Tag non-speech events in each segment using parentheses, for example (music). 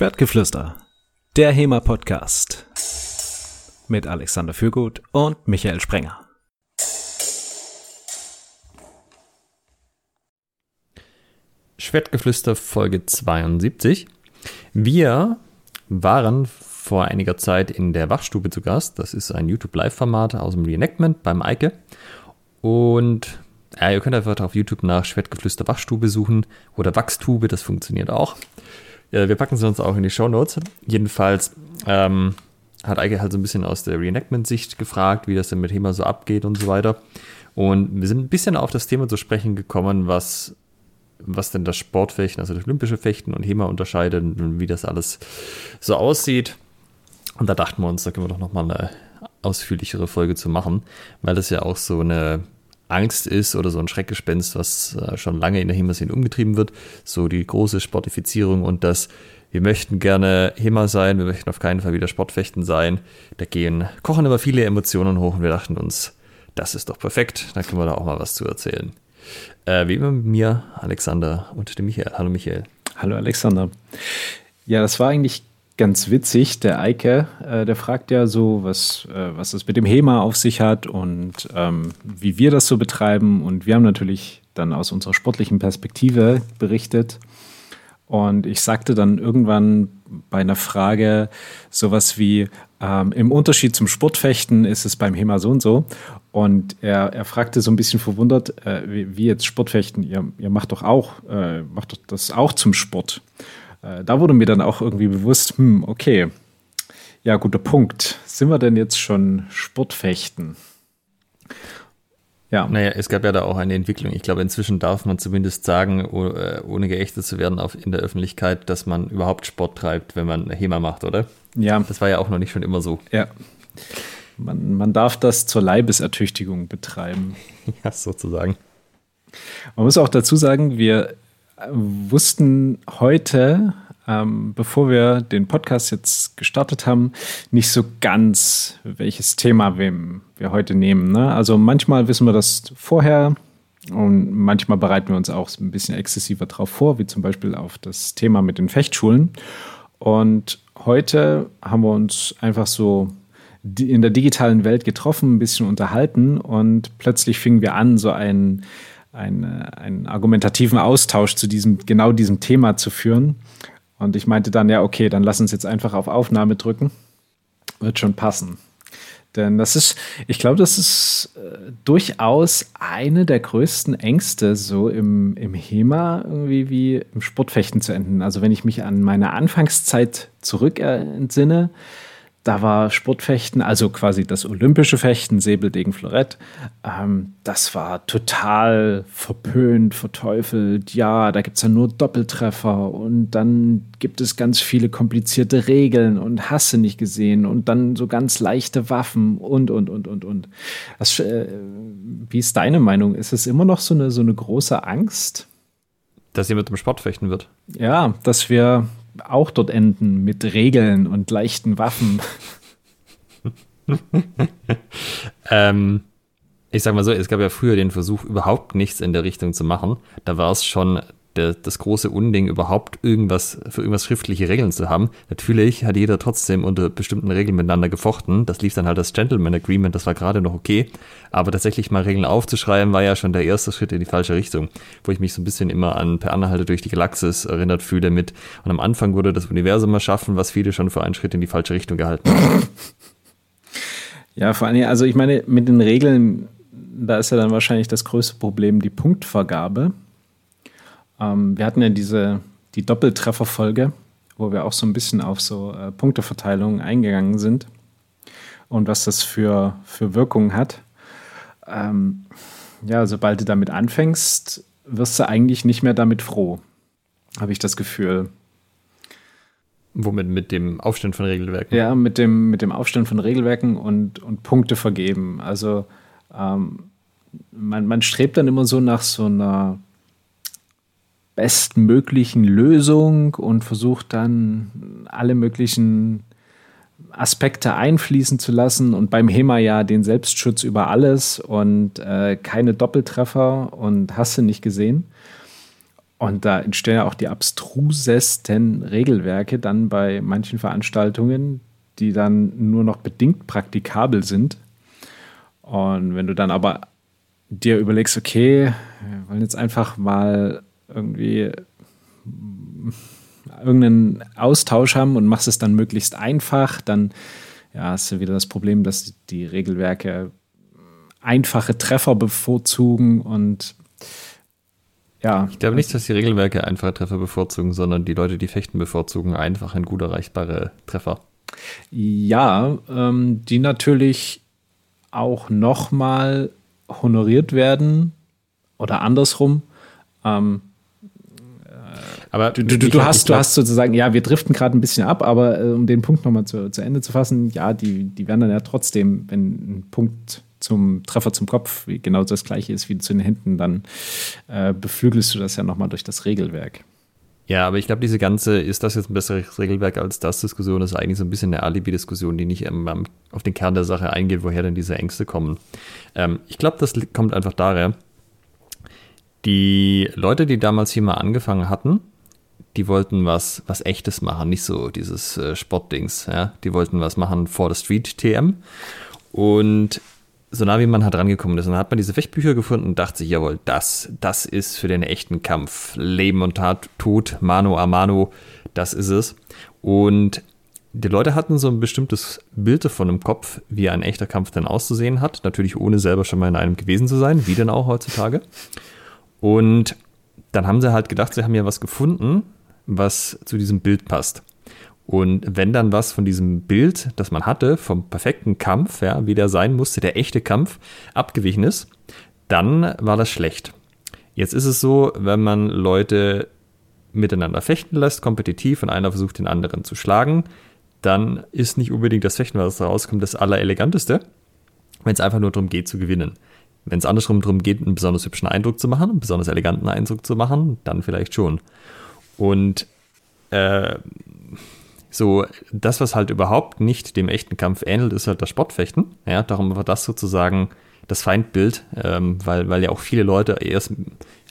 Schwertgeflüster, der HEMA-Podcast mit Alexander Fürgut und Michael Sprenger. Schwertgeflüster Folge 72. Wir waren vor einiger Zeit in der Wachstube zu Gast. Das ist ein YouTube-Live-Format aus dem Reenactment beim Eike. Und ja, ihr könnt einfach auf YouTube nach Schwertgeflüster Wachstube suchen oder Wachstube, das funktioniert auch. Ja, wir packen sie uns auch in die Show Notes. Jedenfalls ähm, hat Eike halt so ein bisschen aus der Reenactment-Sicht gefragt, wie das denn mit HEMA so abgeht und so weiter. Und wir sind ein bisschen auf das Thema zu sprechen gekommen, was, was denn das Sportfechten, also das olympische Fechten und HEMA unterscheidet und wie das alles so aussieht. Und da dachten wir uns, da können wir doch nochmal eine ausführlichere Folge zu machen, weil das ja auch so eine Angst ist oder so ein Schreckgespenst, was äh, schon lange in der HEMA-Szene umgetrieben wird. So die große Sportifizierung und das, wir möchten gerne HEMA sein, wir möchten auf keinen Fall wieder Sportfechten sein. Da gehen, kochen immer viele Emotionen hoch und wir dachten uns, das ist doch perfekt, da können wir da auch mal was zu erzählen. Äh, wie immer mit mir, Alexander und dem Michael. Hallo Michael. Hallo Alexander. Ja, das war eigentlich ganz witzig. Der Eike, äh, der fragt ja so, was, äh, was es mit dem HEMA auf sich hat und ähm, wie wir das so betreiben. Und wir haben natürlich dann aus unserer sportlichen Perspektive berichtet. Und ich sagte dann irgendwann bei einer Frage sowas wie, ähm, im Unterschied zum Sportfechten ist es beim HEMA so und so. Und er, er fragte so ein bisschen verwundert, äh, wie, wie, jetzt Sportfechten, ihr, ihr macht doch auch, äh, macht doch das auch zum Sport. Äh, da wurde mir dann auch irgendwie bewusst, hm, okay, ja, guter Punkt. Sind wir denn jetzt schon Sportfechten? Ja. Naja, es gab ja da auch eine Entwicklung. Ich glaube, inzwischen darf man zumindest sagen, äh, ohne geächtet zu werden auf, in der Öffentlichkeit, dass man überhaupt Sport treibt, wenn man HEMA macht, oder? Ja. Das war ja auch noch nicht schon immer so. Ja. Man, man darf das zur Leibesertüchtigung betreiben. (laughs) ja, sozusagen. Man muss auch dazu sagen, wir wussten heute, ähm, bevor wir den Podcast jetzt gestartet haben, nicht so ganz, welches Thema wir, wir heute nehmen. Ne? Also manchmal wissen wir das vorher und manchmal bereiten wir uns auch ein bisschen exzessiver drauf vor, wie zum Beispiel auf das Thema mit den Fechtschulen. Und heute haben wir uns einfach so in der digitalen Welt getroffen, ein bisschen unterhalten und plötzlich fingen wir an, so ein eine, einen argumentativen Austausch zu diesem, genau diesem Thema zu führen. Und ich meinte dann, ja, okay, dann lass uns jetzt einfach auf Aufnahme drücken. Wird schon passen. Denn das ist, ich glaube, das ist äh, durchaus eine der größten Ängste, so im, im HEMA irgendwie wie im Sportfechten zu enden. Also wenn ich mich an meine Anfangszeit zurück entsinne, da war Sportfechten, also quasi das olympische Fechten, Säbel, Degen, Florett. Ähm, das war total verpönt, verteufelt. Ja, da gibt es ja nur Doppeltreffer und dann gibt es ganz viele komplizierte Regeln und Hasse nicht gesehen und dann so ganz leichte Waffen und, und, und, und, und. Das, äh, wie ist deine Meinung? Ist es immer noch so eine, so eine große Angst? Dass jemand im Sport fechten wird. Ja, dass wir auch dort enden mit Regeln und leichten Waffen. ähm, ich sag mal so, es gab ja früher den Versuch, überhaupt nichts in der Richtung zu machen. Da war es schon das große Unding, überhaupt irgendwas für irgendwas schriftliche Regeln zu haben. Natürlich hat jeder trotzdem unter bestimmten Regeln miteinander gefochten. Das lief dann halt das Gentleman Agreement, das war gerade noch okay. Aber tatsächlich mal Regeln aufzuschreiben, war ja schon der erste Schritt in die falsche Richtung. Wo ich mich so ein bisschen immer an Per Anhalter durch die Galaxis erinnert fühle mit. Und am Anfang wurde das Universum erschaffen, was viele schon für einen Schritt in die falsche Richtung gehalten haben. Ja, vor allem, also ich meine, mit den Regeln, da ist ja dann wahrscheinlich das größte Problem die Punktvergabe. Ähm, wir hatten ja diese, die Doppeltrefferfolge, wo wir auch so ein bisschen auf so äh, Punkteverteilung eingegangen sind und was das für, für Wirkungen hat. Ähm, ja, sobald du damit anfängst, wirst du eigentlich nicht mehr damit froh, habe ich das Gefühl. Womit? Mit dem Aufstellen von Regelwerken? Ja, mit dem, mit dem Aufstellen von Regelwerken und, und Punkte vergeben. Also ähm, man, man strebt dann immer so nach so einer bestmöglichen Lösung und versucht dann alle möglichen Aspekte einfließen zu lassen und beim HEMA ja den Selbstschutz über alles und äh, keine Doppeltreffer und hast du nicht gesehen. Und da entstehen ja auch die abstrusesten Regelwerke dann bei manchen Veranstaltungen, die dann nur noch bedingt praktikabel sind. Und wenn du dann aber dir überlegst, okay, wir wollen jetzt einfach mal irgendwie irgendeinen Austausch haben und machst es dann möglichst einfach, dann ja, hast du wieder das Problem, dass die Regelwerke einfache Treffer bevorzugen und ja. Ich glaube nicht, dass die Regelwerke einfache Treffer bevorzugen, sondern die Leute, die fechten, bevorzugen einfach ein gut erreichbare Treffer. Ja, ähm, die natürlich auch nochmal honoriert werden oder andersrum. Ähm, aber du, du, du hast, du hast sozusagen, ja, wir driften gerade ein bisschen ab, aber äh, um den Punkt nochmal zu, zu Ende zu fassen, ja, die, die werden dann ja trotzdem, wenn ein Punkt zum Treffer zum Kopf genau das gleiche ist wie zu den Händen, dann äh, beflügelst du das ja nochmal durch das Regelwerk. Ja, aber ich glaube, diese ganze, ist das jetzt ein besseres Regelwerk als das Diskussion, ist eigentlich so ein bisschen eine Alibi-Diskussion, die nicht ähm, auf den Kern der Sache eingeht, woher denn diese Ängste kommen. Ähm, ich glaube, das kommt einfach daher, die Leute, die damals hier mal angefangen hatten, die wollten was, was echtes machen, nicht so dieses äh, Sportdings. Ja? Die wollten was machen vor der Street TM. Und so nah wie man halt rangekommen ist. Dann hat man diese Fechtbücher gefunden und dachte sich, jawohl, das, das ist für den echten Kampf. Leben und Tat, Tod, Mano a Mano, das ist es. Und die Leute hatten so ein bestimmtes Bild davon im Kopf, wie ein echter Kampf denn auszusehen hat. Natürlich ohne selber schon mal in einem gewesen zu sein, wie denn auch heutzutage. Und dann haben sie halt gedacht, sie haben ja was gefunden, was zu diesem Bild passt. Und wenn dann was von diesem Bild, das man hatte, vom perfekten Kampf, ja, wie der sein musste, der echte Kampf, abgewichen ist, dann war das schlecht. Jetzt ist es so, wenn man Leute miteinander fechten lässt, kompetitiv, und einer versucht, den anderen zu schlagen, dann ist nicht unbedingt das Fechten, was rauskommt, das Allereleganteste, wenn es einfach nur darum geht, zu gewinnen. Wenn es andersrum darum geht, einen besonders hübschen Eindruck zu machen, einen besonders eleganten Eindruck zu machen, dann vielleicht schon. Und äh, so, das, was halt überhaupt nicht dem echten Kampf ähnelt, ist halt das Sportfechten. Ja, darum war das sozusagen das Feindbild, ähm, weil, weil ja auch viele Leute erst,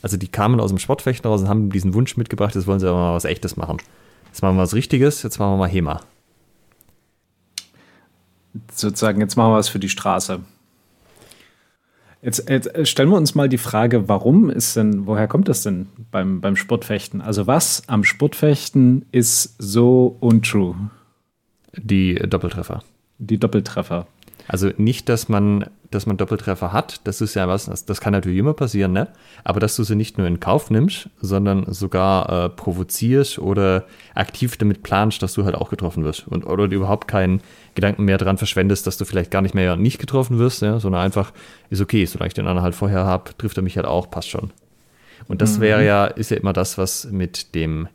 also die kamen aus dem Sportfechten raus und haben diesen Wunsch mitgebracht, jetzt wollen sie aber mal was Echtes machen. Jetzt machen wir was Richtiges, jetzt machen wir mal HEMA. Sozusagen, jetzt machen wir was für die Straße. Jetzt, jetzt, stellen wir uns mal die Frage, warum ist denn, woher kommt das denn beim, beim Sportfechten? Also was am Sportfechten ist so untrue? Die Doppeltreffer. Die Doppeltreffer. Also nicht, dass man, dass man Doppeltreffer hat, das ist ja was, das, das kann natürlich immer passieren, ne? Aber dass du sie nicht nur in Kauf nimmst, sondern sogar äh, provozierst oder aktiv damit planst, dass du halt auch getroffen wirst. Und oder du überhaupt keinen Gedanken mehr daran verschwendest, dass du vielleicht gar nicht mehr nicht getroffen wirst, ja? sondern einfach ist okay, solange ich den anderen halt vorher habe, trifft er mich halt auch, passt schon. Und das mhm. wäre ja, ist ja immer das, was mit dem,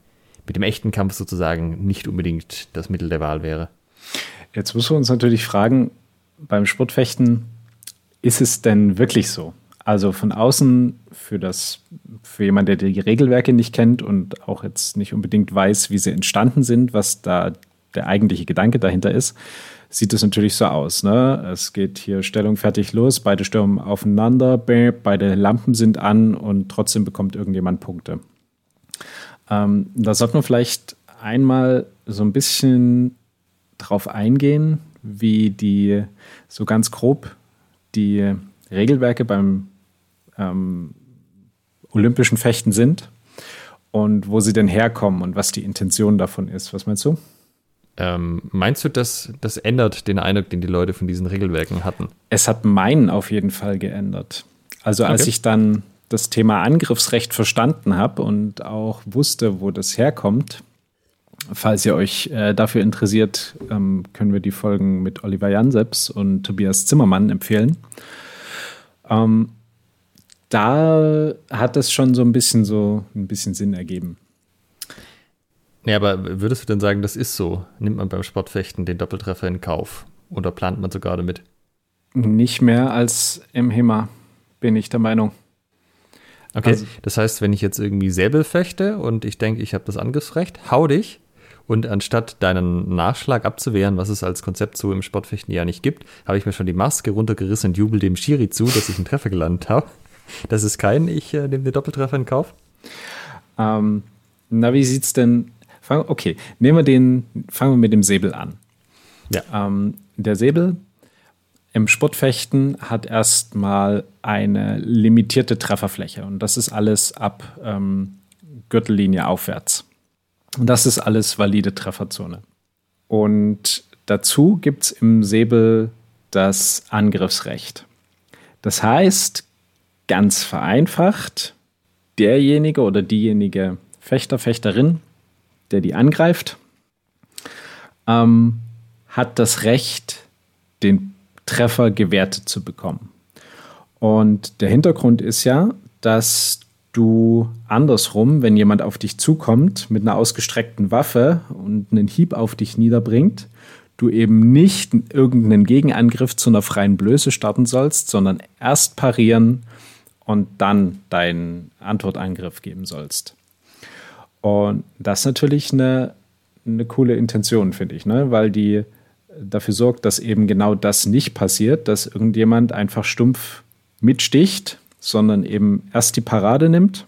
mit dem echten Kampf sozusagen nicht unbedingt das Mittel der Wahl wäre. Jetzt müssen wir uns natürlich fragen, beim Sportfechten, ist es denn wirklich so? Also von außen für das, für jemanden, der die Regelwerke nicht kennt und auch jetzt nicht unbedingt weiß, wie sie entstanden sind, was da der eigentliche Gedanke dahinter ist, sieht es natürlich so aus. Ne? Es geht hier Stellung fertig los, beide stürmen aufeinander, beide Lampen sind an und trotzdem bekommt irgendjemand Punkte. Ähm, da sollte man vielleicht einmal so ein bisschen drauf eingehen, wie die so ganz grob die Regelwerke beim ähm, olympischen Fechten sind und wo sie denn herkommen und was die Intention davon ist. Was meinst du? Ähm, meinst du, dass das ändert den Eindruck, den die Leute von diesen Regelwerken hatten? Es hat meinen auf jeden Fall geändert. Also als okay. ich dann das Thema Angriffsrecht verstanden habe und auch wusste, wo das herkommt, Falls ihr euch äh, dafür interessiert, ähm, können wir die Folgen mit Oliver Janseps und Tobias Zimmermann empfehlen. Ähm, da hat es schon so ein bisschen so ein bisschen Sinn ergeben. Ja, aber würdest du denn sagen, das ist so? Nimmt man beim Sportfechten den Doppeltreffer in Kauf oder plant man sogar damit? Nicht mehr als im HEMA, bin ich der Meinung. Okay, also, das heißt, wenn ich jetzt irgendwie Säbel fechte und ich denke, ich habe das Angriffsrecht, hau dich, und anstatt deinen Nachschlag abzuwehren, was es als Konzept so im Sportfechten ja nicht gibt, habe ich mir schon die Maske runtergerissen und jubel dem Schiri zu, dass ich einen Treffer gelandet habe. Das ist kein, ich äh, nehme den Doppeltreffer in Kauf. Ähm, na, wie sieht's denn? Okay, nehmen wir den, fangen wir mit dem Säbel an. Ja. Ähm, der Säbel im Sportfechten hat erstmal eine limitierte Trefferfläche und das ist alles ab ähm, Gürtellinie aufwärts. Und das ist alles valide Trefferzone. Und dazu gibt es im Säbel das Angriffsrecht. Das heißt, ganz vereinfacht, derjenige oder diejenige Fechter, Fechterin, der die angreift, ähm, hat das Recht, den Treffer gewertet zu bekommen. Und der Hintergrund ist ja, dass du andersrum, wenn jemand auf dich zukommt mit einer ausgestreckten Waffe und einen Hieb auf dich niederbringt, du eben nicht irgendeinen Gegenangriff zu einer freien Blöße starten sollst, sondern erst parieren und dann deinen Antwortangriff geben sollst. Und das ist natürlich eine, eine coole Intention, finde ich, ne? weil die dafür sorgt, dass eben genau das nicht passiert, dass irgendjemand einfach stumpf mitsticht, sondern eben erst die Parade nimmt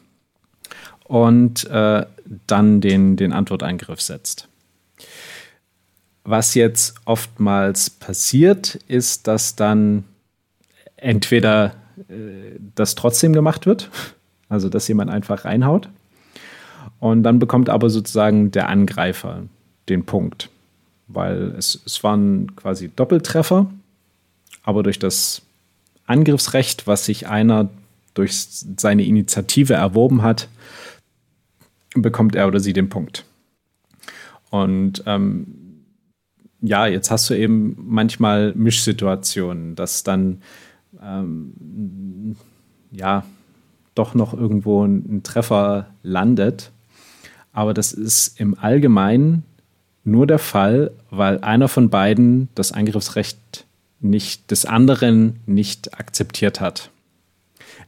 und äh, dann den, den Antwortangriff setzt. Was jetzt oftmals passiert, ist, dass dann entweder äh, das trotzdem gemacht wird, also dass jemand einfach reinhaut, und dann bekommt aber sozusagen der Angreifer den Punkt, weil es, es waren quasi Doppeltreffer, aber durch das Angriffsrecht, was sich einer durch seine Initiative erworben hat, bekommt er oder sie den Punkt. Und ähm, ja, jetzt hast du eben manchmal Mischsituationen, dass dann ähm, ja doch noch irgendwo ein, ein, Treffer landet. Aber das ist im Allgemeinen nur der Fall, weil einer von beiden das Angriffsrecht nicht des anderen nicht akzeptiert hat.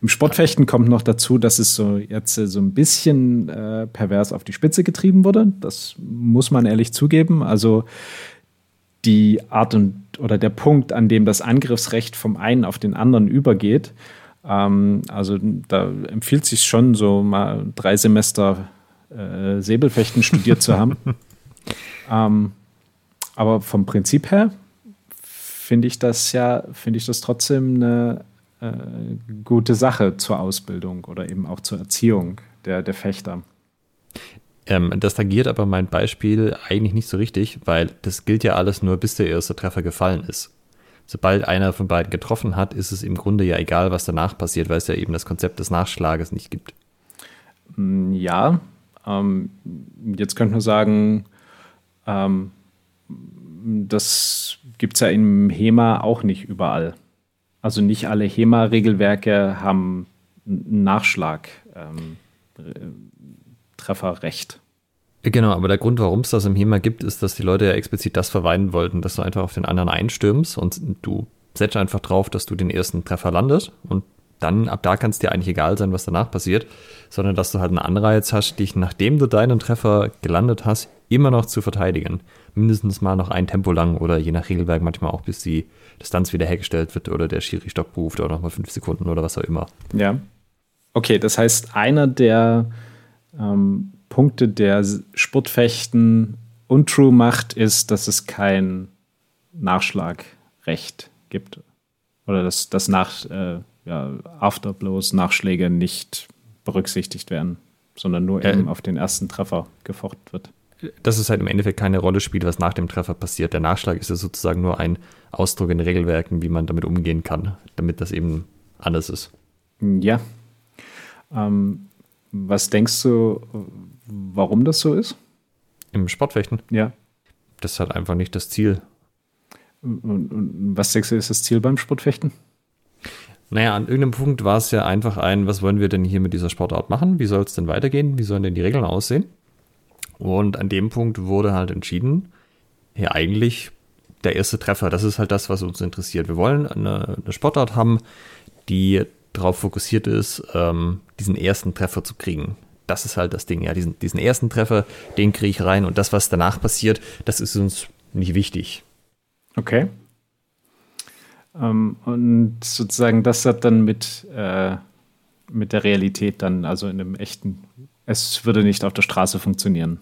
Im Sportfechten kommt noch dazu, dass es so jetzt so ein bisschen äh, pervers auf die Spitze getrieben wurde. Das muss man ehrlich zugeben. Also die Art und oder der Punkt, an dem das Angriffsrecht vom einen auf den anderen übergeht. Ähm, also da empfiehlt sich schon, so mal drei Semester äh, Säbelfechten studiert zu haben. (laughs) ähm, aber vom Prinzip her finde ich das ja, finde ich das trotzdem eine äh, gute Sache zur Ausbildung oder eben auch zur Erziehung der, der Fechter. Ähm, das tangiert aber mein Beispiel eigentlich nicht so richtig, weil das gilt ja alles nur, bis der erste Treffer gefallen ist. Sobald einer von beiden getroffen hat, ist es im Grunde ja egal, was danach passiert, weil es ja eben das Konzept des Nachschlages nicht gibt. Mm, ja, ähm, jetzt könnte man sagen, ähm, das gibt es ja im HEMA auch nicht überall. Also nicht alle HEMA-Regelwerke haben einen Nachschlag. Ähm, Trefferrecht. Genau, aber der Grund, warum es das im HEMA gibt, ist, dass die Leute ja explizit das verweinen wollten, dass du einfach auf den anderen einstürmst und du setzt einfach drauf, dass du den ersten Treffer landest und dann ab da kann es dir eigentlich egal sein, was danach passiert, sondern dass du halt einen Anreiz hast, dich, nachdem du deinen Treffer gelandet hast, immer noch zu verteidigen. Mindestens mal noch ein Tempo lang oder je nach Regelwerk manchmal auch, bis die Distanz wieder hergestellt wird oder der Schiri-Stopp ruft oder nochmal fünf Sekunden oder was auch immer. Ja. Okay, das heißt, einer der ähm, Punkte der Sportfechten untrue macht, ist, dass es kein Nachschlagrecht gibt. Oder dass, dass nach äh, ja, Afterblows, Nachschläge nicht berücksichtigt werden, sondern nur äh, eben auf den ersten Treffer gefochten wird. Dass es halt im Endeffekt keine Rolle spielt, was nach dem Treffer passiert. Der Nachschlag ist ja sozusagen nur ein Ausdruck in Regelwerken, wie man damit umgehen kann, damit das eben anders ist. Ja. Ähm, was denkst du, warum das so ist? Im Sportfechten? Ja. Das ist halt einfach nicht das Ziel. Und, und was denkst du, ist das Ziel beim Sportfechten? Naja, an irgendeinem Punkt war es ja einfach ein, was wollen wir denn hier mit dieser Sportart machen? Wie soll es denn weitergehen? Wie sollen denn die Regeln aussehen? Und an dem Punkt wurde halt entschieden, ja eigentlich der erste Treffer, das ist halt das, was uns interessiert. Wir wollen eine, eine Sportart haben, die darauf fokussiert ist, ähm, diesen ersten Treffer zu kriegen. Das ist halt das Ding, ja. Diesen, diesen ersten Treffer, den kriege ich rein und das, was danach passiert, das ist uns nicht wichtig. Okay. Ähm, und sozusagen, das hat dann mit, äh, mit der Realität dann, also in einem echten, es würde nicht auf der Straße funktionieren.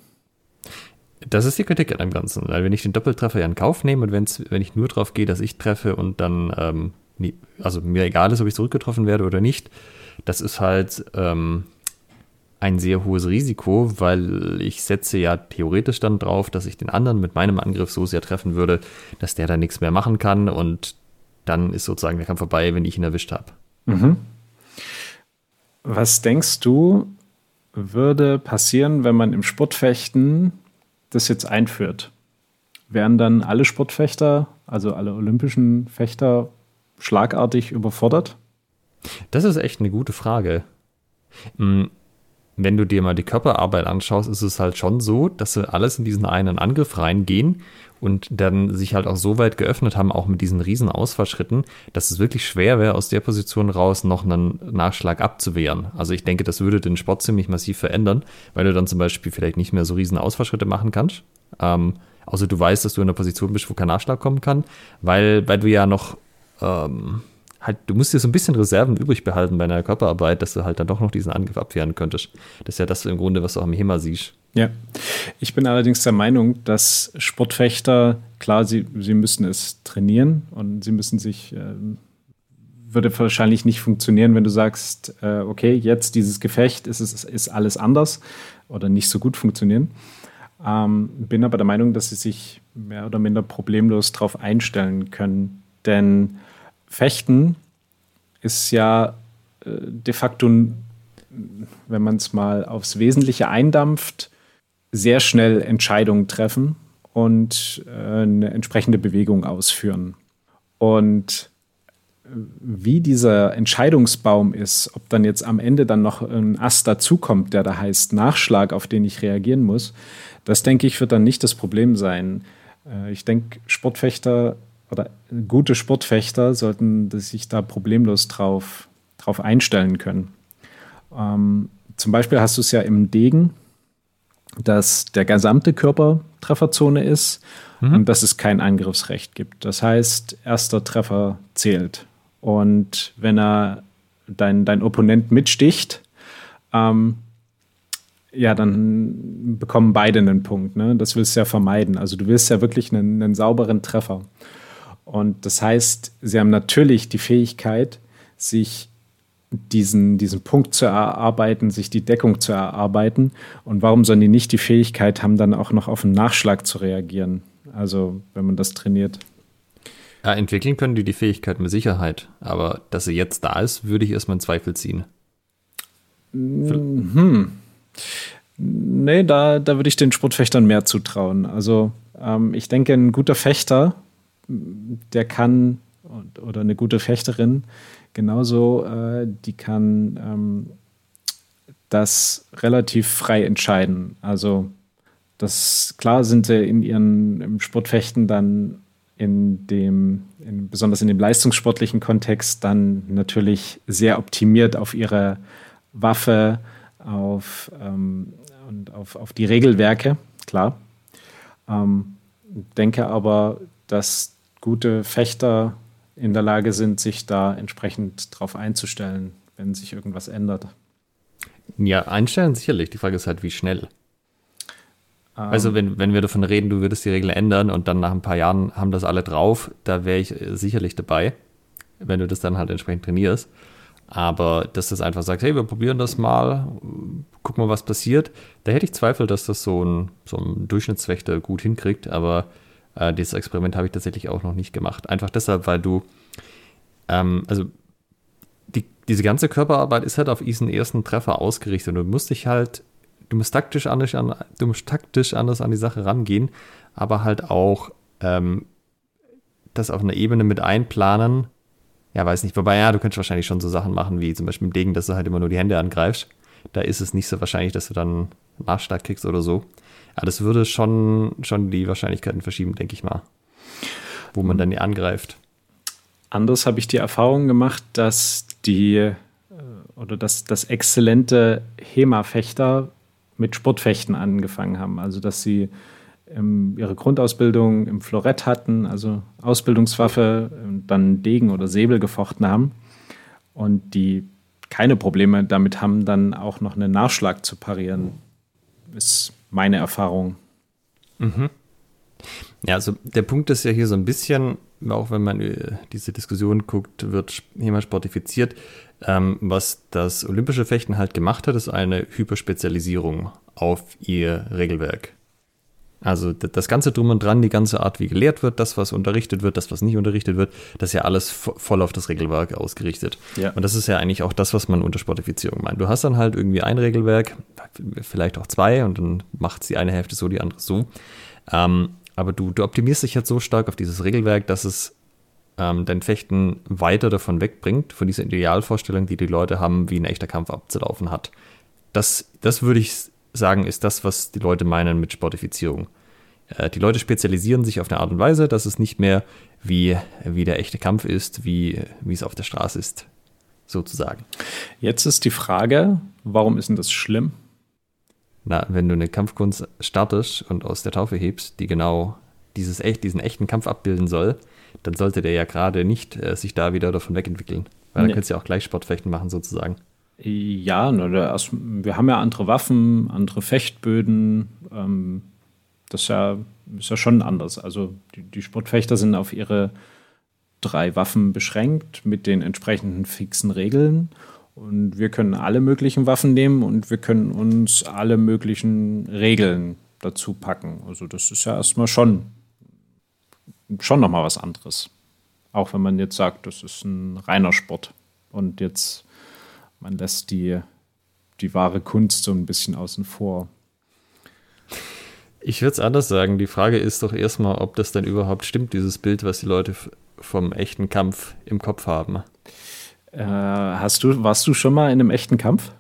Das ist die Kritik an dem Ganzen. Weil wenn ich den Doppeltreffer ja in Kauf nehme und wenn's, wenn ich nur drauf gehe, dass ich treffe und dann, ähm, nie, also mir egal ist, ob ich zurückgetroffen werde oder nicht, das ist halt ähm, ein sehr hohes Risiko, weil ich setze ja theoretisch dann drauf, dass ich den anderen mit meinem Angriff so sehr treffen würde, dass der da nichts mehr machen kann und dann ist sozusagen der Kampf vorbei, wenn ich ihn erwischt habe. Mhm. Was denkst du, würde passieren, wenn man im Sportfechten das jetzt einführt? Wären dann alle Sportfechter, also alle olympischen Fechter, schlagartig überfordert? Das ist echt eine gute Frage. Hm, wenn du dir mal die Körperarbeit anschaust, ist es halt schon so, dass sie alles in diesen einen Angriff reingehen und dann sich halt auch so weit geöffnet haben, auch mit diesen riesen Ausfallschritten, dass es wirklich schwer wäre, aus der Position raus noch einen Nachschlag abzuwehren. Also ich denke, das würde den Sport ziemlich massiv verändern, weil du dann zum Beispiel vielleicht nicht mehr so riesen Ausfallschritte machen kannst. Ähm, außer du weißt, dass du in einer Position bist, wo kein Nachschlag kommen kann, weil, weil du ja noch ähm, halt, du musst dir so ein bisschen Reserven übrig behalten bei einer Körperarbeit, dass du halt dann doch noch diesen Angriff abwehren könntest. Das ist ja das im Grunde, was du auch im HEMA siehst. Ja, ich bin allerdings der Meinung, dass Sportfechter, klar, sie, sie müssen es trainieren und sie müssen sich, äh, würde wahrscheinlich nicht funktionieren, wenn du sagst, äh, okay, jetzt dieses Gefecht ist, ist, ist alles anders oder nicht so gut funktionieren. Ähm, bin aber der Meinung, dass sie sich mehr oder minder problemlos darauf einstellen können. Denn Fechten ist ja äh, de facto, wenn man es mal aufs Wesentliche eindampft, sehr schnell Entscheidungen treffen und äh, eine entsprechende Bewegung ausführen. Und äh, wie dieser Entscheidungsbaum ist, ob dann jetzt am Ende dann noch ein Ast dazukommt, der da heißt Nachschlag, auf den ich reagieren muss, das denke ich, wird dann nicht das Problem sein. Ich denke, Sportfechter oder gute Sportfechter sollten sich da problemlos drauf, drauf einstellen können. Ähm, zum Beispiel hast du es ja im Degen, dass der gesamte Körper Trefferzone ist mhm. und dass es kein Angriffsrecht gibt. Das heißt, erster Treffer zählt. Und wenn er dein, dein Opponent mitsticht, ähm, ja, dann bekommen beide einen Punkt. Ne? Das willst du ja vermeiden. Also du willst ja wirklich einen, einen sauberen Treffer. Und das heißt, sie haben natürlich die Fähigkeit, sich diesen, diesen Punkt zu erarbeiten, sich die Deckung zu erarbeiten. Und warum sollen die nicht die Fähigkeit haben, dann auch noch auf einen Nachschlag zu reagieren? Also, wenn man das trainiert. Ja, entwickeln können die die Fähigkeit mit Sicherheit. Aber dass sie jetzt da ist, würde ich erstmal in Zweifel ziehen. Hm. Nee, da, da würde ich den Sportfechtern mehr zutrauen. Also, ähm, ich denke, ein guter Fechter der kann, oder eine gute Fechterin, genauso, äh, die kann ähm, das relativ frei entscheiden. Also das klar sind sie in ihren Sportfechten dann in dem, in, besonders in dem leistungssportlichen Kontext, dann natürlich sehr optimiert auf ihre Waffe, auf, ähm, und auf, auf die Regelwerke, klar. Ähm, denke aber, dass gute Fechter in der Lage sind, sich da entsprechend drauf einzustellen, wenn sich irgendwas ändert. Ja, einstellen sicherlich. Die Frage ist halt, wie schnell. Ähm. also, wenn, wenn wir davon reden, du würdest die Regel ändern und dann nach ein paar Jahren haben das alle drauf, da wäre ich sicherlich dabei, wenn du das dann halt entsprechend trainierst. Aber dass das einfach sagt, hey, wir probieren das mal, gucken mal, was passiert, da hätte ich Zweifel, dass das so ein, so ein Durchschnittswächter gut hinkriegt. Aber äh, dieses Experiment habe ich tatsächlich auch noch nicht gemacht. Einfach deshalb, weil du, ähm, also die, diese ganze Körperarbeit ist halt auf diesen ersten Treffer ausgerichtet. Und du musst dich halt, du musst taktisch anders an, du musst taktisch anders an die Sache rangehen, aber halt auch ähm, das auf einer Ebene mit einplanen. Ja, weiß nicht. Wobei, ja, du könntest wahrscheinlich schon so Sachen machen, wie zum Beispiel im Degen, dass du halt immer nur die Hände angreifst. Da ist es nicht so wahrscheinlich, dass du dann Kriegst oder so. Ja, das würde schon, schon die Wahrscheinlichkeiten verschieben, denke ich mal. Wo man dann angreift. Anders habe ich die Erfahrung gemacht, dass die äh, oder dass, dass exzellente HEMA-Fechter mit Sportfechten angefangen haben. Also dass sie ähm, ihre Grundausbildung im Florett hatten, also Ausbildungswaffe, dann Degen oder Säbel gefochten haben. Und die keine Probleme damit haben, dann auch noch einen Nachschlag zu parieren, ist meine Erfahrung. Mhm. Ja, also der Punkt ist ja hier so ein bisschen, auch wenn man äh, diese Diskussion guckt, wird jemand sportifiziert. Ähm, was das olympische Fechten halt gemacht hat, ist eine Hyperspezialisierung auf ihr Regelwerk. Also das ganze Drum und Dran, die ganze Art, wie gelehrt wird, das, was unterrichtet wird, das, was nicht unterrichtet wird, das ist ja alles voll auf das Regelwerk ausgerichtet. Ja. Und das ist ja eigentlich auch das, was man unter Sportifizierung meint. Du hast dann halt irgendwie ein Regelwerk, vielleicht auch zwei, und dann macht die eine Hälfte so, die andere so. Ähm, aber du, du optimierst dich jetzt so stark auf dieses Regelwerk, dass es ähm, dein Fechten weiter davon wegbringt, von dieser Idealvorstellung, die die Leute haben, wie ein echter Kampf abzulaufen hat. Das, das würde ich sagen, ist das, was die Leute meinen mit Sportifizierung. Äh, die Leute spezialisieren sich auf eine Art und Weise, dass es nicht mehr wie, wie der echte Kampf ist, wie, wie es auf der Straße ist, sozusagen. Jetzt ist die Frage, warum ist denn das schlimm? Na, wenn du eine Kampfkunst startest und aus der Taufe hebst, die genau dieses echt, diesen echten Kampf abbilden soll, dann sollte der ja gerade nicht äh, sich da wieder davon wegentwickeln. Weil nee. dann könntest du ja auch gleich Sportfechten machen, sozusagen. Ja, wir haben ja andere Waffen, andere Fechtböden. Ähm, das ist ja, ist ja schon anders. Also die, die Sportfechter sind auf ihre drei Waffen beschränkt mit den entsprechenden fixen Regeln. Und wir können alle möglichen Waffen nehmen und wir können uns alle möglichen Regeln dazu packen. Also das ist ja erstmal schon, schon nochmal was anderes. Auch wenn man jetzt sagt, das ist ein reiner Sport. Und jetzt man lässt die, die wahre Kunst so ein bisschen außen vor. Ich würde es anders sagen. Die Frage ist doch erstmal, ob das dann überhaupt stimmt, dieses Bild, was die Leute vom echten Kampf im Kopf haben. Äh, hast du, warst du schon mal in einem echten Kampf?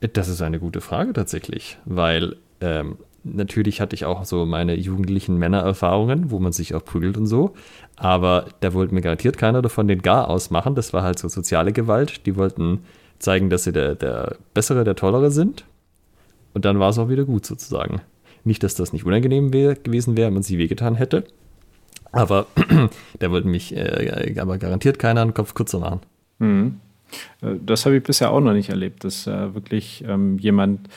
Das ist eine gute Frage tatsächlich, weil ähm, natürlich hatte ich auch so meine jugendlichen Männererfahrungen, wo man sich auch prügelt und so. Aber da wollte mir garantiert keiner davon den Gar ausmachen. Das war halt so soziale Gewalt. Die wollten zeigen, dass sie der, der Bessere, der Tollere sind. Und dann war es auch wieder gut sozusagen. Nicht, dass das nicht unangenehm wär, gewesen wäre, wenn man sie wehgetan hätte. Aber (clears throat) da wollte mich äh, aber garantiert keiner einen Kopf kürzer machen. Mhm. Äh, das habe ich bisher auch noch nicht erlebt, dass äh, wirklich ähm, jemand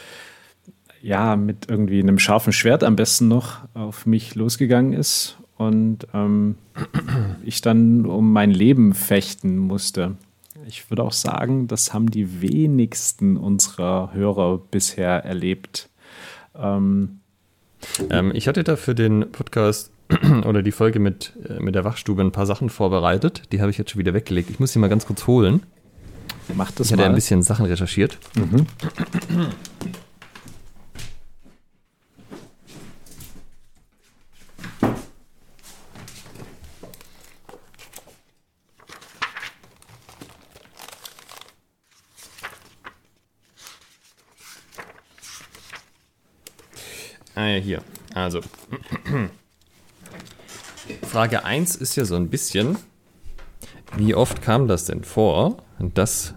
ja, mit irgendwie einem scharfen Schwert am besten noch auf mich losgegangen ist und ähm, (clears throat) ich dann um mein Leben fechten musste. Ich würde auch sagen, das haben die wenigsten unserer Hörer bisher erlebt. Ähm, ähm, ich hatte da für den Podcast (clears throat) oder die Folge mit, äh, mit der Wachstube ein paar Sachen vorbereitet. Die habe ich jetzt schon wieder weggelegt. Ich muss sie mal ganz kurz holen. Mach das ich hatte mal. ein bisschen Sachen recherchiert. Mhm. (clears throat) Ah ja, hier. Also. Frage 1 ist ja so ein bisschen, wie oft kam das denn vor, dass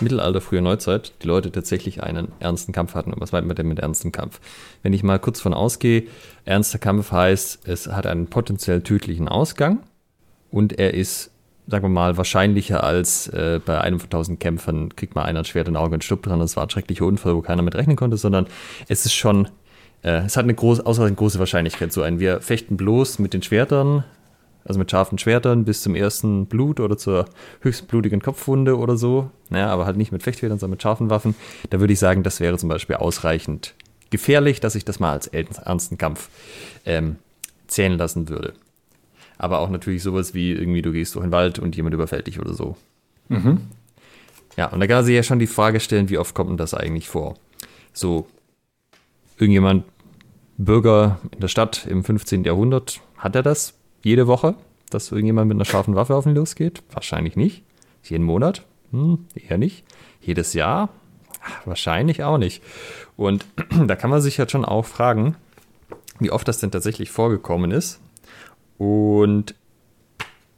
Mittelalter, frühe Neuzeit, die Leute tatsächlich einen ernsten Kampf hatten. Und was meint man denn mit ernstem Kampf? Wenn ich mal kurz von ausgehe, ernster Kampf heißt, es hat einen potenziell tödlichen Ausgang und er ist, sagen wir mal, wahrscheinlicher als äh, bei einem von tausend Kämpfern kriegt mal einer ein Schwert in Auge und stirbt dran. Das war ein schrecklicher Unfall, wo keiner mit rechnen konnte, sondern es ist schon äh, es hat eine groß, ausreichend große Wahrscheinlichkeit, so ein. Wir fechten bloß mit den Schwertern, also mit scharfen Schwertern bis zum ersten Blut oder zur höchsten blutigen Kopfwunde oder so. Naja, aber halt nicht mit Fechtschwertern, sondern mit scharfen Waffen. Da würde ich sagen, das wäre zum Beispiel ausreichend gefährlich, dass ich das mal als ernsten Kampf ähm, zählen lassen würde. Aber auch natürlich sowas wie irgendwie, du gehst durch den Wald und jemand überfällt dich oder so. Mhm. Ja, und da kann man sich ja schon die Frage stellen, wie oft kommt denn das eigentlich vor? So, irgendjemand Bürger in der Stadt im 15. Jahrhundert, hat er das jede Woche, dass irgendjemand mit einer scharfen Waffe auf ihn losgeht? Wahrscheinlich nicht. Jeden Monat? Hm, eher nicht. Jedes Jahr? Wahrscheinlich auch nicht. Und (clears throat) da kann man sich jetzt schon auch fragen, wie oft das denn tatsächlich vorgekommen ist. Und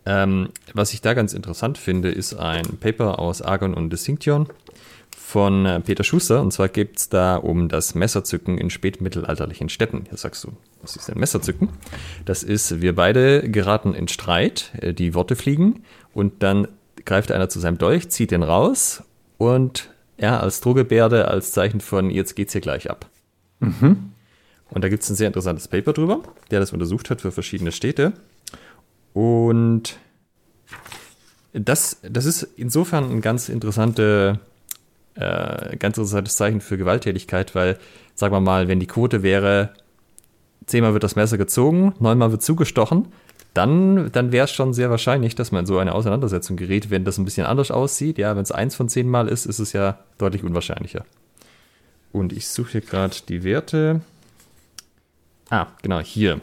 ähm, was ich da ganz interessant finde, ist ein Paper aus Argon und Distinction von äh, Peter Schuster. Und zwar geht es da um das Messerzücken in spätmittelalterlichen Städten. Hier sagst du, was ist denn Messerzücken? Das ist, wir beide geraten in Streit, äh, die Worte fliegen und dann greift einer zu seinem Dolch, zieht den raus und er als Drohgebärde als Zeichen von jetzt geht's hier gleich ab. Mhm. Und da gibt es ein sehr interessantes Paper drüber, der das untersucht hat für verschiedene Städte. Und das, das ist insofern ein ganz, interessante, äh, ganz interessantes Zeichen für Gewalttätigkeit, weil, sagen wir mal, wenn die Quote wäre, zehnmal wird das Messer gezogen, neunmal wird zugestochen, dann, dann wäre es schon sehr wahrscheinlich, dass man in so eine Auseinandersetzung gerät, wenn das ein bisschen anders aussieht. Ja, wenn es eins von zehnmal ist, ist es ja deutlich unwahrscheinlicher. Und ich suche hier gerade die Werte. Ah, genau, hier.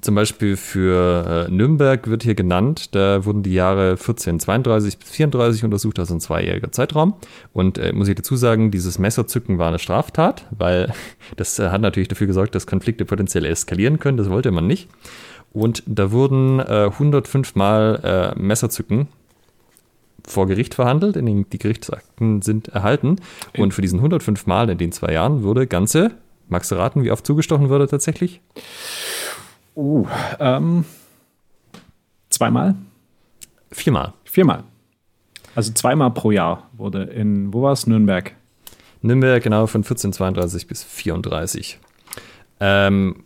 Zum Beispiel für äh, Nürnberg wird hier genannt, da wurden die Jahre 1432 bis 34 untersucht, also ein zweijähriger Zeitraum. Und äh, muss ich dazu sagen, dieses Messerzücken war eine Straftat, weil (laughs) das äh, hat natürlich dafür gesorgt, dass Konflikte potenziell eskalieren können. Das wollte man nicht. Und da wurden äh, 105 Mal äh, Messerzücken vor Gericht verhandelt, in den, die Gerichtsakten sind erhalten. Und für diesen 105 Mal in den zwei Jahren wurde ganze, magst du raten, wie oft zugestochen wurde tatsächlich? Uh, ähm, zweimal? Viermal. Viermal. Also zweimal pro Jahr wurde in, wo war es? Nürnberg. Nürnberg, genau, von 1432 bis 34. Ähm,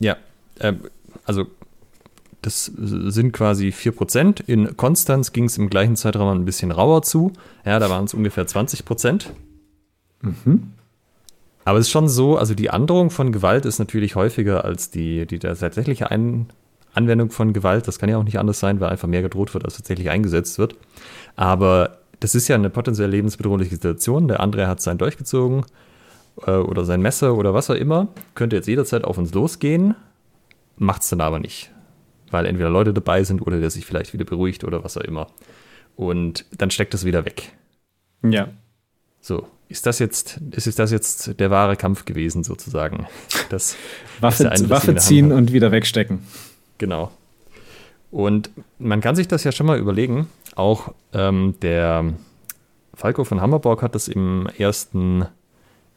ja, äh, also das sind quasi 4%. In Konstanz ging es im gleichen Zeitraum ein bisschen rauer zu. Ja, da waren es ungefähr 20%. Mhm. Aber es ist schon so, also die Androhung von Gewalt ist natürlich häufiger als die, die tatsächliche Ein Anwendung von Gewalt. Das kann ja auch nicht anders sein, weil einfach mehr gedroht wird, als tatsächlich eingesetzt wird. Aber das ist ja eine potenziell lebensbedrohliche Situation. Der andere hat sein durchgezogen äh, oder sein Messer oder was auch immer. Könnte jetzt jederzeit auf uns losgehen, macht es dann aber nicht. Weil entweder Leute dabei sind oder der sich vielleicht wieder beruhigt oder was auch immer. Und dann steckt es wieder weg. Ja. So, ist das jetzt, ist das jetzt der wahre Kampf gewesen, sozusagen? Das (laughs) Waffe, Waffe ziehen und wieder wegstecken. Genau. Und man kann sich das ja schon mal überlegen. Auch ähm, der Falco von Hammerborg hat das im ersten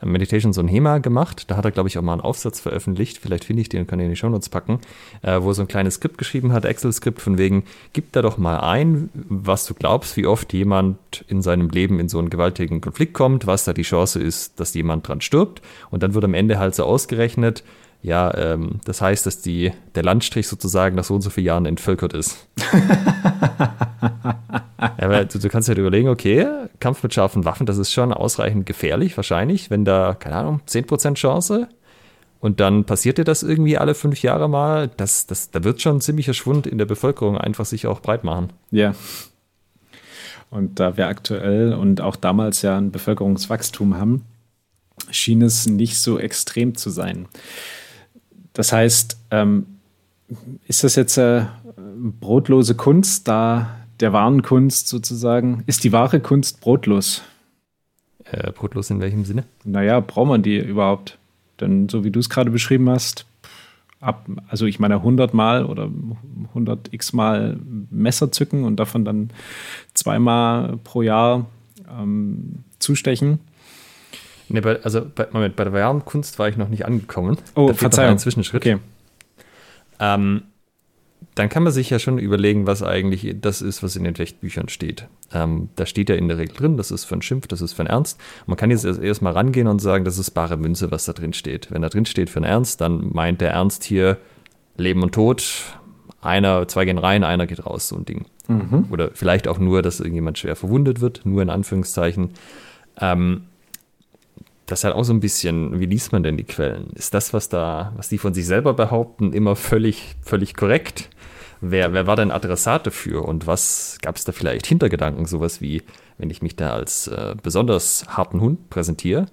Meditations on HEMA gemacht. Da hat er, glaube ich, auch mal einen Aufsatz veröffentlicht. Vielleicht finde ich den und kann den in die Shownotes packen, äh, wo er so ein kleines Skript geschrieben hat, Excel-Skript von wegen, gib da doch mal ein, was du glaubst, wie oft jemand in seinem Leben in so einen gewaltigen Konflikt kommt, was da die Chance ist, dass jemand dran stirbt. Und dann wird am Ende halt so ausgerechnet, ja, ähm, das heißt, dass die, der Landstrich sozusagen nach so und so vielen Jahren entvölkert ist. (laughs) ja, du, du, kannst halt überlegen, okay, Kampf mit scharfen Waffen, das ist schon ausreichend gefährlich, wahrscheinlich, wenn da, keine Ahnung, 10% Chance und dann passiert dir das irgendwie alle fünf Jahre mal, das, das, da wird schon ein ziemlicher Schwund in der Bevölkerung einfach sich auch breit machen. Ja. Und da wir aktuell und auch damals ja ein Bevölkerungswachstum haben, schien es nicht so extrem zu sein. Das heißt, ähm, ist das jetzt äh, brotlose Kunst, da der wahren Kunst sozusagen, ist die wahre Kunst brotlos? Äh, brotlos in welchem Sinne? Naja, braucht man die überhaupt? Denn so wie du es gerade beschrieben hast, ab, also ich meine 100 Mal oder 100 x Mal Messer zücken und davon dann zweimal pro Jahr ähm, zustechen Nee, bei, also bei, Moment, bei der wahren Kunst war ich noch nicht angekommen. Oh, da Verzeihung. Ein Zwischenschritt. Okay. Ähm, dann kann man sich ja schon überlegen, was eigentlich das ist, was in den Fechtbüchern steht. Ähm, da steht ja in der Regel drin, das ist für einen Schimpf, das ist für einen Ernst. man kann jetzt erst mal rangehen und sagen, das ist bare Münze, was da drin steht. Wenn da drin steht für einen Ernst, dann meint der Ernst hier Leben und Tod. Einer, zwei gehen rein, einer geht raus, so ein Ding. Mhm. Oder vielleicht auch nur, dass irgendjemand schwer verwundet wird, nur in Anführungszeichen. Ähm, das ist halt auch so ein bisschen, wie liest man denn die Quellen? Ist das, was da, was die von sich selber behaupten, immer völlig, völlig korrekt? Wer, wer war denn Adressat dafür und was gab es da vielleicht Hintergedanken? Sowas wie, wenn ich mich da als äh, besonders harten Hund präsentiere,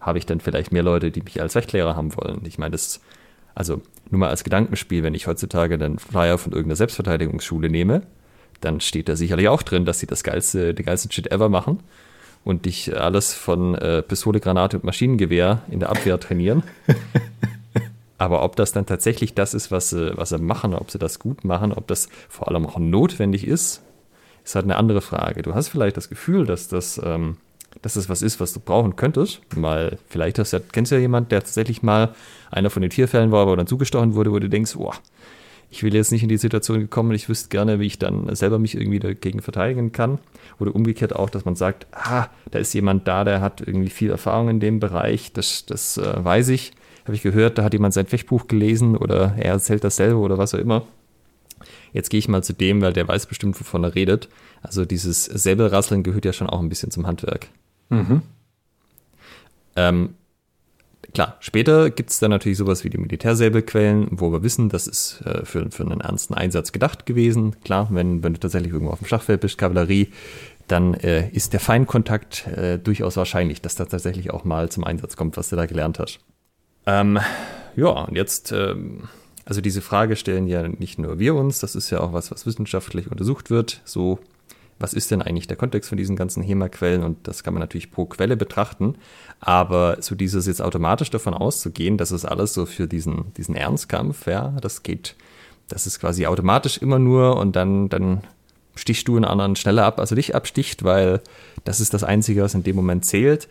habe ich dann vielleicht mehr Leute, die mich als Rechtlehrer haben wollen. Ich meine, das, also nur mal als Gedankenspiel, wenn ich heutzutage den Flyer von irgendeiner Selbstverteidigungsschule nehme, dann steht da sicherlich auch drin, dass sie das geilste, den geilsten Shit ever machen und dich alles von äh, Pistole, Granate und Maschinengewehr in der Abwehr trainieren. (laughs) Aber ob das dann tatsächlich das ist, was sie, was sie machen, ob sie das gut machen, ob das vor allem auch notwendig ist, ist halt eine andere Frage. Du hast vielleicht das Gefühl, dass das, ähm, dass das was ist, was du brauchen könntest, weil vielleicht hast ja, kennst du ja jemand, der tatsächlich mal einer von den Tierfällen war, wo dann zugestochen wurde, wo du denkst, boah, ich will jetzt nicht in die Situation gekommen, ich wüsste gerne, wie ich dann selber mich irgendwie dagegen verteidigen kann. Oder umgekehrt auch, dass man sagt, ah, da ist jemand da, der hat irgendwie viel Erfahrung in dem Bereich, das, das äh, weiß ich. Habe ich gehört, da hat jemand sein Fechtbuch gelesen oder er erzählt dasselbe oder was auch immer. Jetzt gehe ich mal zu dem, weil der weiß bestimmt, wovon er redet. Also dieses Säbelrasseln gehört ja schon auch ein bisschen zum Handwerk. Mhm. Ähm, klar, später gibt es dann natürlich sowas wie die Militärsäbelquellen, wo wir wissen, das ist äh, für, für einen ernsten Einsatz gedacht gewesen. Klar, wenn, wenn du tatsächlich irgendwo auf dem Schachfeld bist, Kavallerie, dann äh, ist der Feinkontakt äh, durchaus wahrscheinlich, dass da tatsächlich auch mal zum Einsatz kommt, was du da gelernt hast. Ähm, ja, und jetzt, ähm, also diese Frage stellen ja nicht nur wir uns, das ist ja auch was, was wissenschaftlich untersucht wird. So was ist denn eigentlich der Kontext von diesen ganzen HEMA-Quellen und das kann man natürlich pro Quelle betrachten, aber so dieses jetzt automatisch davon auszugehen, dass es alles so für diesen, diesen Ernstkampf, ja, das geht, das ist quasi automatisch immer nur und dann, dann stichst du einen anderen schneller ab, als er dich absticht, weil das ist das Einzige, was in dem Moment zählt.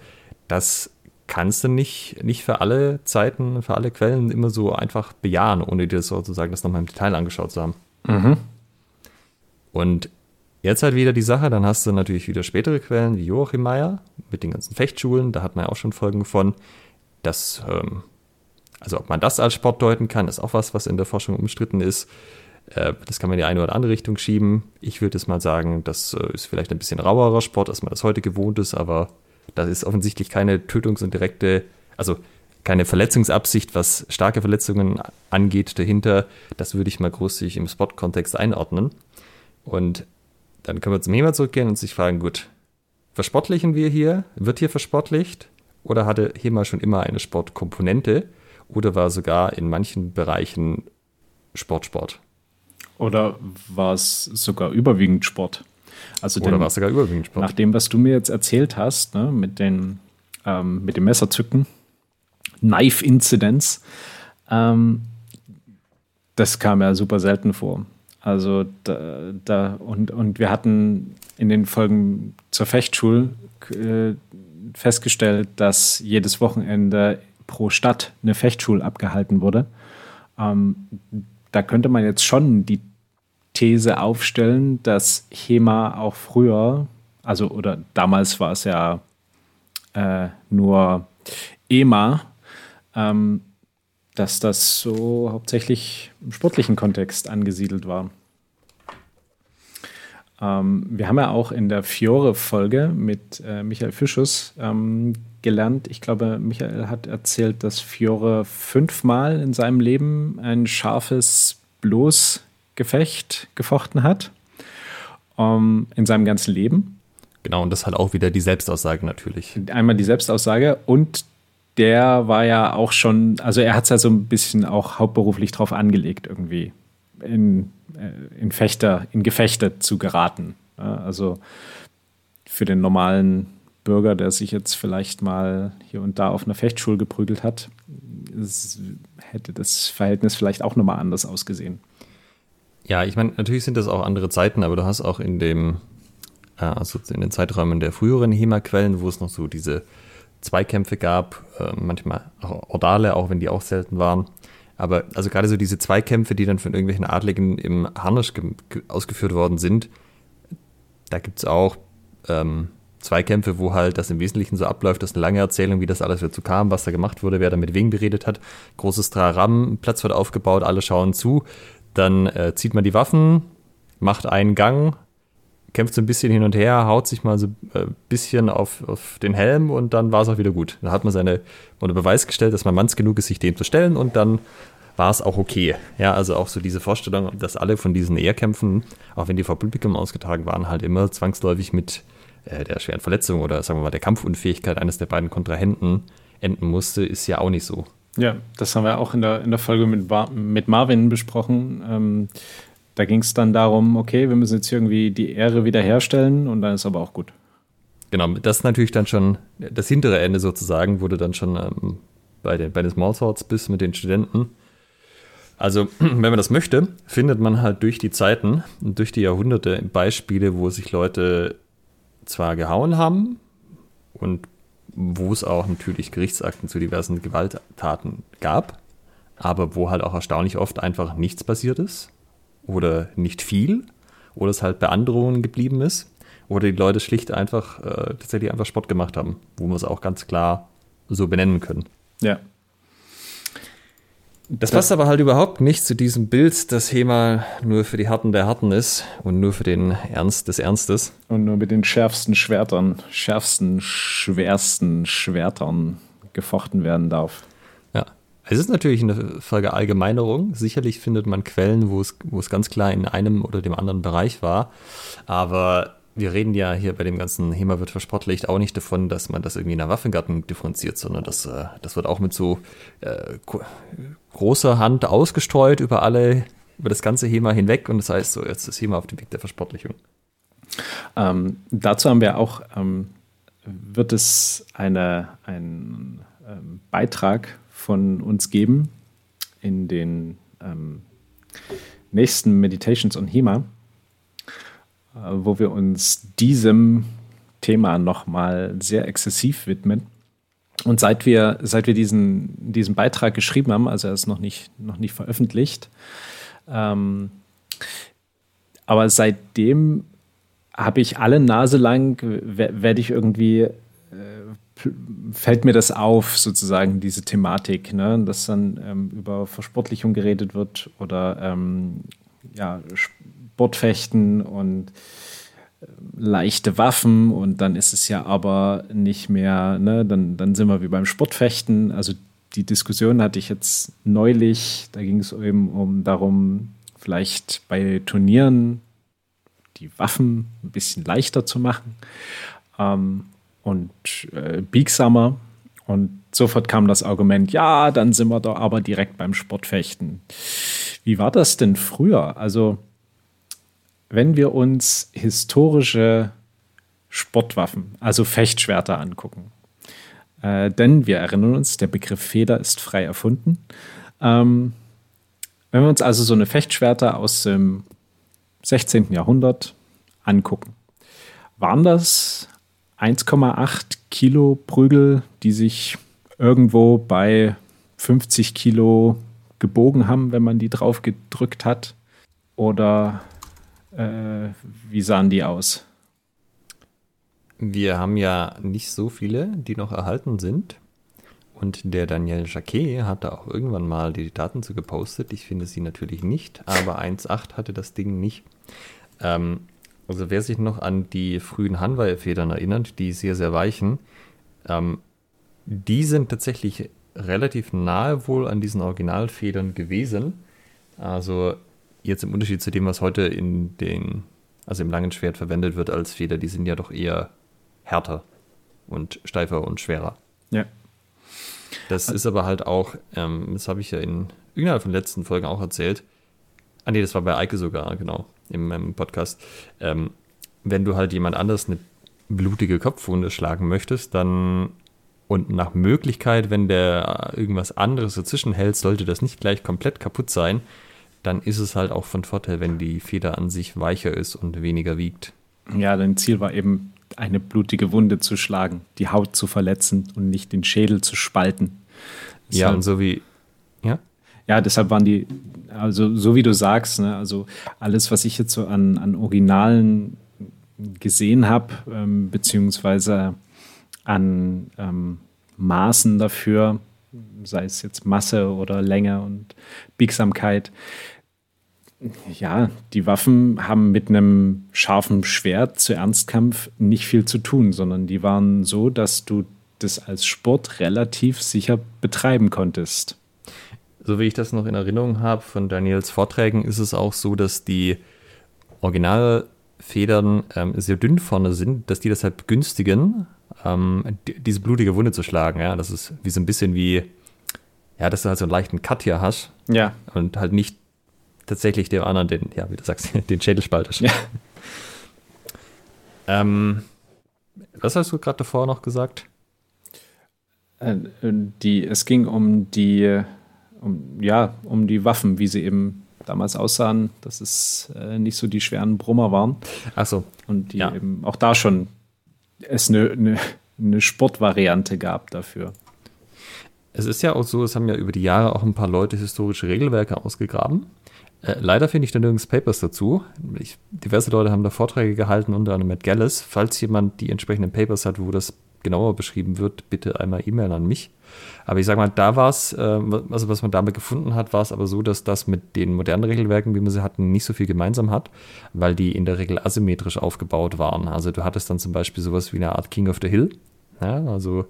Das kannst du nicht, nicht für alle Zeiten, für alle Quellen immer so einfach bejahen, ohne dir sozusagen das nochmal im Detail angeschaut zu haben. Mhm. Und Jetzt halt wieder die Sache, dann hast du natürlich wieder spätere Quellen wie Joachim Meyer mit den ganzen Fechtschulen, da hat man ja auch schon Folgen von. Das, ähm, also ob man das als Sport deuten kann, ist auch was, was in der Forschung umstritten ist. Äh, das kann man in die eine oder andere Richtung schieben. Ich würde es mal sagen, das äh, ist vielleicht ein bisschen rauerer Sport, als man das heute gewohnt ist, aber da ist offensichtlich keine Tötungs- und direkte, also keine Verletzungsabsicht, was starke Verletzungen angeht, dahinter. Das würde ich mal großzügig im Sport-Kontext einordnen. Und dann können wir zum HEMA zurückgehen und sich fragen, gut, versportlichen wir hier? Wird hier versportlicht? Oder hatte HEMA schon immer eine Sportkomponente? Oder war sogar in manchen Bereichen Sportsport? Oder war es sogar überwiegend Sport? Also Oder war es sogar überwiegend Sport? Nach dem, was du mir jetzt erzählt hast, ne, mit, den, ähm, mit dem Messerzücken, Knife Incidents, ähm, das kam ja super selten vor. Also da, da, und, und wir hatten in den Folgen zur Fechtschule äh, festgestellt, dass jedes Wochenende pro Stadt eine Fechtschule abgehalten wurde. Ähm, da könnte man jetzt schon die These aufstellen, dass HEMA auch früher, also oder damals war es ja äh, nur EMA, ähm, dass das so hauptsächlich im sportlichen Kontext angesiedelt war. Ähm, wir haben ja auch in der Fiore-Folge mit äh, Michael Fischus ähm, gelernt. Ich glaube, Michael hat erzählt, dass Fiore fünfmal in seinem Leben ein scharfes Bloßgefecht gefochten hat. Ähm, in seinem ganzen Leben. Genau, und das hat auch wieder die Selbstaussage natürlich. Einmal die Selbstaussage und der war ja auch schon, also er hat es ja so ein bisschen auch hauptberuflich drauf angelegt, irgendwie in äh, in Fechter, in Gefechte zu geraten. Also für den normalen Bürger, der sich jetzt vielleicht mal hier und da auf einer Fechtschule geprügelt hat, hätte das Verhältnis vielleicht auch nochmal anders ausgesehen. Ja, ich meine, natürlich sind das auch andere Zeiten, aber du hast auch in dem, äh, also in den Zeiträumen der früheren HEMA-Quellen, wo es noch so diese Zweikämpfe gab, äh, manchmal auch Ordale, auch wenn die auch selten waren, aber also gerade so diese Zweikämpfe, die dann von irgendwelchen Adligen im Harnisch ausgeführt worden sind, da gibt es auch ähm, Zweikämpfe, wo halt das im Wesentlichen so abläuft, dass eine lange Erzählung, wie das alles dazu kam, was da gemacht wurde, wer da mit wem beredet hat. Großes Traram, Platz wird aufgebaut, alle schauen zu. Dann äh, zieht man die Waffen, macht einen Gang, kämpft so ein bisschen hin und her, haut sich mal so ein äh, bisschen auf, auf den Helm und dann war es auch wieder gut. Dann hat man seine unter Beweis gestellt, dass man manns genug ist, sich dem zu stellen und dann war es auch okay. Ja, also auch so diese Vorstellung, dass alle von diesen Ehrkämpfen, auch wenn die vor Publikum ausgetragen waren, halt immer zwangsläufig mit äh, der schweren Verletzung oder sagen wir mal der Kampfunfähigkeit eines der beiden Kontrahenten enden musste, ist ja auch nicht so. Ja, das haben wir auch in der, in der Folge mit, mit Marvin besprochen. Ähm, da ging es dann darum, okay, wir müssen jetzt irgendwie die Ehre wiederherstellen und dann ist aber auch gut. Genau, das ist natürlich dann schon das hintere Ende sozusagen, wurde dann schon ähm, bei, den, bei den Small Swords bis mit den Studenten. Also, (clears throat) wenn man das möchte, findet man halt durch die Zeiten und durch die Jahrhunderte Beispiele, wo sich Leute zwar gehauen haben und wo es auch natürlich Gerichtsakten zu diversen Gewalttaten gab, aber wo halt auch erstaunlich oft einfach nichts passiert ist oder nicht viel oder es halt bei Androhungen geblieben ist oder die Leute schlicht einfach äh, tatsächlich einfach Sport gemacht haben, wo wir es auch ganz klar so benennen können. Ja. Das passt aber halt überhaupt nicht zu diesem Bild, das HEMA nur für die Harten der Harten ist und nur für den Ernst des Ernstes. Und nur mit den schärfsten Schwertern, schärfsten, schwersten Schwertern gefochten werden darf. Es ist natürlich eine Verallgemeinerung. Sicherlich findet man Quellen, wo es, wo es ganz klar in einem oder dem anderen Bereich war. Aber wir reden ja hier bei dem ganzen HEMA wird versportlicht auch nicht davon, dass man das irgendwie in der Waffengattung differenziert, sondern das, äh, das wird auch mit so äh, großer Hand ausgestreut über alle, über das ganze HEMA hinweg und das heißt so, jetzt ist HEMA auf dem Weg der Versportlichung. Ähm, dazu haben wir auch, ähm, wird es eine, einen ähm, Beitrag von uns geben in den ähm, nächsten Meditations on HEMA äh, wo wir uns diesem Thema nochmal sehr exzessiv widmen. Und seit wir, seit wir diesen, diesen Beitrag geschrieben haben, also er ist noch nicht, noch nicht veröffentlicht, ähm, aber seitdem habe ich alle Nase lang, werde ich irgendwie, äh, fällt mir das auf, sozusagen, diese Thematik, ne? dass dann ähm, über Versportlichung geredet wird oder ähm, ja, Sportfechten und äh, leichte Waffen und dann ist es ja aber nicht mehr, ne, dann, dann sind wir wie beim Sportfechten. Also die Diskussion hatte ich jetzt neulich, da ging es eben um darum, vielleicht bei Turnieren die Waffen ein bisschen leichter zu machen ähm, und äh, biegsamer. Und sofort kam das Argument, ja, dann sind wir doch aber direkt beim Sportfechten. Wie war das denn früher? Also wenn wir uns historische Sportwaffen, also Fechtschwerter angucken, äh, denn wir erinnern uns, der Begriff Feder ist frei erfunden. Ähm, wenn wir uns also so eine Fechtschwerter aus dem 16. Jahrhundert angucken, waren das 1,8 Kilo Prügel, die sich irgendwo bei 50 Kilo gebogen haben, wenn man die drauf gedrückt hat? Oder äh, wie sahen die aus? Wir haben ja nicht so viele, die noch erhalten sind. Und der Daniel Jacquet hat da auch irgendwann mal die Daten zu gepostet. Ich finde sie natürlich nicht, aber 1.8 hatte das Ding nicht. Ähm, also wer sich noch an die frühen Hanwei-Federn erinnert, die sehr, sehr weichen, ähm, die sind tatsächlich relativ nahe wohl an diesen Originalfedern gewesen. Also jetzt im Unterschied zu dem, was heute in den, also im langen Schwert verwendet wird als Feder, die sind ja doch eher härter und steifer und schwerer. Ja. Das ist aber halt auch, ähm, das habe ich ja in irgendeiner von den letzten Folgen auch erzählt. Ah, nee, das war bei Eike sogar, genau, in meinem Podcast. Ähm, wenn du halt jemand anders eine blutige Kopfwunde schlagen möchtest, dann und nach Möglichkeit, wenn der irgendwas anderes dazwischen hält, sollte das nicht gleich komplett kaputt sein, dann ist es halt auch von Vorteil, wenn die Feder an sich weicher ist und weniger wiegt. Ja, dein Ziel war eben, eine blutige Wunde zu schlagen, die Haut zu verletzen und nicht den Schädel zu spalten. Das ja, und so wie, ja? Deshalb waren die, also so wie du sagst, ne, also alles, was ich jetzt so an, an Originalen gesehen habe, ähm, beziehungsweise an ähm, Maßen dafür, sei es jetzt Masse oder Länge und Biegsamkeit, ja, die Waffen haben mit einem scharfen Schwert zu Ernstkampf nicht viel zu tun, sondern die waren so, dass du das als Sport relativ sicher betreiben konntest. So wie ich das noch in Erinnerung habe von Daniels Vorträgen, ist es auch so, dass die Originalfedern ähm, sehr dünn vorne sind, dass die deshalb begünstigen, ähm, diese blutige Wunde zu schlagen. Ja, das ist wie so ein bisschen wie, ja, dass du halt so einen leichten Cut hier hast. Ja. Und halt nicht tatsächlich dem anderen den, ja, wie du sagst, (laughs) den Schädelspalter. Ja. (laughs) ähm, was hast du gerade davor noch gesagt? Äh, die, es ging um die, um, ja, um die Waffen, wie sie eben damals aussahen, dass es äh, nicht so die schweren Brummer waren. Ach so. Und die ja. eben auch da schon es eine, eine, eine Sportvariante gab dafür. Es ist ja auch so, es haben ja über die Jahre auch ein paar Leute historische Regelwerke ausgegraben. Äh, leider finde ich da nirgends Papers dazu. Ich, diverse Leute haben da Vorträge gehalten, unter anderem Matt Gallis. Falls jemand die entsprechenden Papers hat, wo das genauer beschrieben wird, bitte einmal E-Mail an mich. Aber ich sage mal, da war es, äh, also was man damit gefunden hat, war es aber so, dass das mit den modernen Regelwerken, wie wir sie hatten, nicht so viel gemeinsam hat, weil die in der Regel asymmetrisch aufgebaut waren. Also du hattest dann zum Beispiel sowas wie eine Art King of the Hill. Ja, also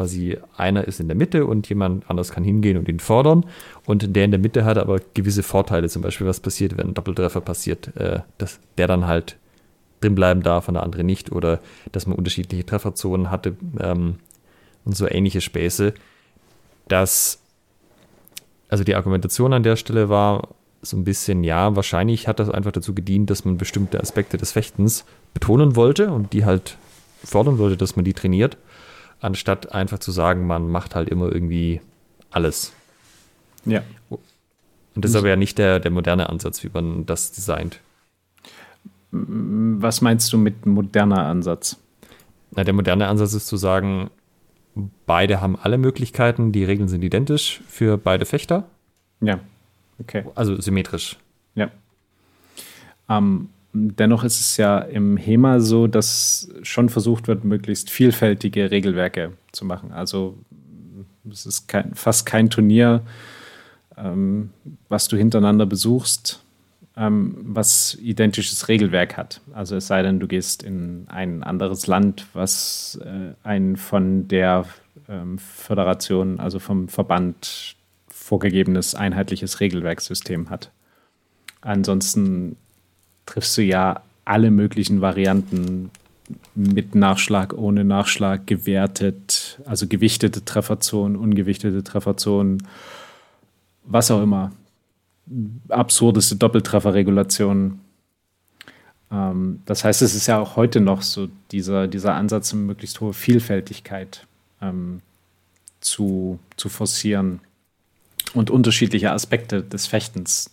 quasi einer ist in der Mitte und jemand anders kann hingehen und ihn fordern. Und der in der Mitte hat aber gewisse Vorteile, zum Beispiel was passiert, wenn ein Doppeltreffer passiert, äh, dass der dann halt drin bleiben darf und der andere nicht. Oder dass man unterschiedliche Trefferzonen hatte ähm, und so ähnliche Späße. Dass, also die Argumentation an der Stelle war so ein bisschen, ja, wahrscheinlich hat das einfach dazu gedient, dass man bestimmte Aspekte des Fechtens betonen wollte und die halt fordern wollte, dass man die trainiert anstatt einfach zu sagen, man macht halt immer irgendwie alles. Ja. Und das ist aber ja nicht der, der moderne Ansatz, wie man das designt. Was meinst du mit moderner Ansatz? Na, der moderne Ansatz ist zu sagen, beide haben alle Möglichkeiten, die Regeln sind identisch für beide Fechter. Ja, okay. Also symmetrisch. Ja. Ähm, Dennoch ist es ja im HEMA so, dass schon versucht wird, möglichst vielfältige Regelwerke zu machen. Also es ist kein, fast kein Turnier, ähm, was du hintereinander besuchst, ähm, was identisches Regelwerk hat. Also es sei denn, du gehst in ein anderes Land, was äh, ein von der ähm, Föderation, also vom Verband vorgegebenes einheitliches Regelwerkssystem hat. Ansonsten triffst du ja alle möglichen Varianten mit Nachschlag, ohne Nachschlag gewertet, also gewichtete Trefferzonen, ungewichtete Trefferzonen, was auch immer. Absurdeste Doppeltrefferregulationen. Ähm, das heißt, es ist ja auch heute noch so dieser, dieser Ansatz, eine möglichst hohe Vielfältigkeit ähm, zu, zu forcieren und unterschiedliche Aspekte des Fechtens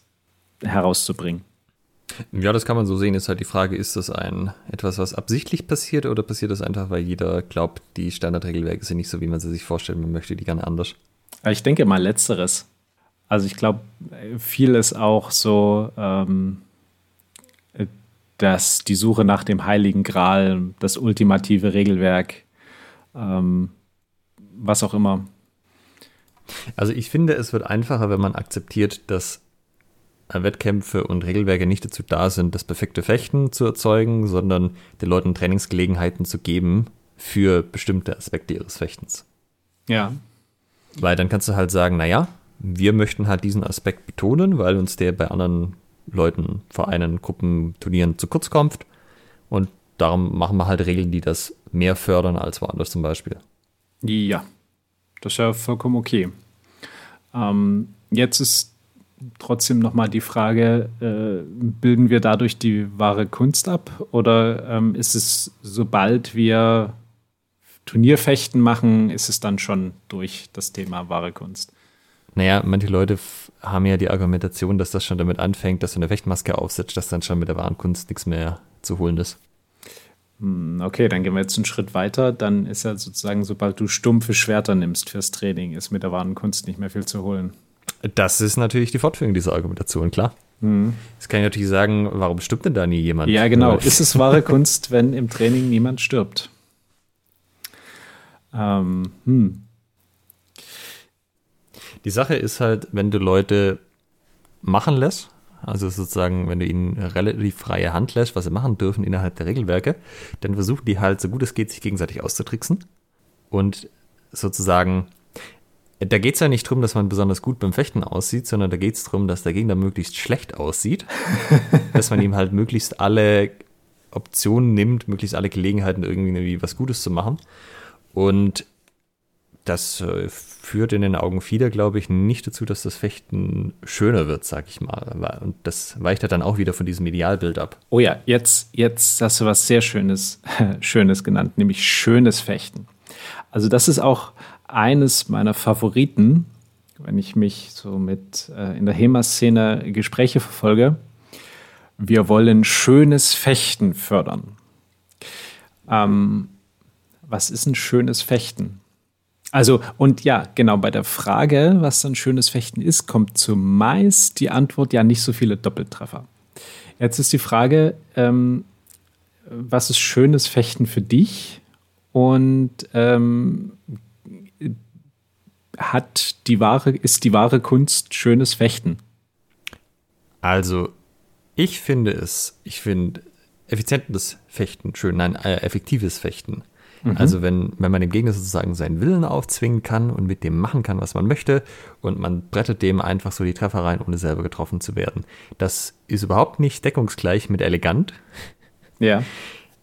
herauszubringen. Ja, das kann man so sehen. Ist halt die Frage, ist das ein etwas, was absichtlich passiert oder passiert das einfach, weil jeder glaubt, die Standardregelwerke sind nicht so, wie man sie sich vorstellt, man möchte die gerne anders? Ich denke mal letzteres. Also ich glaube, viel ist auch so, ähm, dass die Suche nach dem Heiligen Gral, das ultimative Regelwerk, ähm, was auch immer. Also ich finde, es wird einfacher, wenn man akzeptiert, dass Wettkämpfe und Regelwerke nicht dazu da sind, das perfekte Fechten zu erzeugen, sondern den Leuten Trainingsgelegenheiten zu geben für bestimmte Aspekte ihres Fechtens. Ja. Weil dann kannst du halt sagen, naja, wir möchten halt diesen Aspekt betonen, weil uns der bei anderen Leuten, Vereinen, Gruppen, Turnieren zu kurz kommt. Und darum machen wir halt Regeln, die das mehr fördern als woanders zum Beispiel. Ja, das ist ja vollkommen okay. Ähm, jetzt ist trotzdem nochmal die Frage, äh, bilden wir dadurch die wahre Kunst ab oder ähm, ist es, sobald wir Turnierfechten machen, ist es dann schon durch das Thema wahre Kunst? Naja, manche Leute haben ja die Argumentation, dass das schon damit anfängt, dass du eine Fechtmaske aufsetzt, dass dann schon mit der wahren Kunst nichts mehr zu holen ist. Hm, okay, dann gehen wir jetzt einen Schritt weiter. Dann ist ja sozusagen, sobald du stumpfe Schwerter nimmst fürs Training, ist mit der wahren Kunst nicht mehr viel zu holen. Das ist natürlich die Fortführung dieser Argumentation, klar. Mhm. Jetzt kann ich natürlich sagen, warum stirbt denn da nie jemand? Ja, genau. ist es wahre (laughs) Kunst, wenn im Training niemand stirbt? Ähm, hm. Die Sache ist halt, wenn du Leute machen lässt, also sozusagen, wenn du ihnen relativ freie Hand lässt, was sie machen dürfen innerhalb der Regelwerke, dann versuchen die halt, so gut es geht, sich gegenseitig auszutricksen und sozusagen da geht es ja nicht darum, dass man besonders gut beim Fechten aussieht, sondern da geht es darum, dass der Gegner möglichst schlecht aussieht. (laughs) dass man ihm halt möglichst alle Optionen nimmt, möglichst alle Gelegenheiten, irgendwie was Gutes zu machen. Und das äh, führt in den Augen vieler, glaube ich, nicht dazu, dass das Fechten schöner wird, sag ich mal. Und das weicht ja dann auch wieder von diesem Idealbild ab. Oh ja, jetzt, jetzt hast du was sehr Schönes, (laughs) Schönes genannt, nämlich schönes Fechten. Also das ist auch eines meiner Favoriten, wenn ich mich so mit äh, in der HEMA-Szene Gespräche verfolge. Wir wollen schönes Fechten fördern. Ähm, was ist ein schönes Fechten? Also, und ja, genau, bei der Frage, was dann schönes Fechten ist, kommt zumeist die Antwort, ja, nicht so viele Doppeltreffer. Jetzt ist die Frage, ähm, was ist schönes Fechten für dich? Und ähm, hat die wahre, ist die wahre Kunst schönes Fechten? Also, ich finde es, ich finde effizientes Fechten schön, nein, äh, effektives Fechten. Mhm. Also wenn, wenn man dem Gegner sozusagen seinen Willen aufzwingen kann und mit dem machen kann, was man möchte und man brettet dem einfach so die Treffer rein, ohne selber getroffen zu werden. Das ist überhaupt nicht deckungsgleich mit elegant. Ja.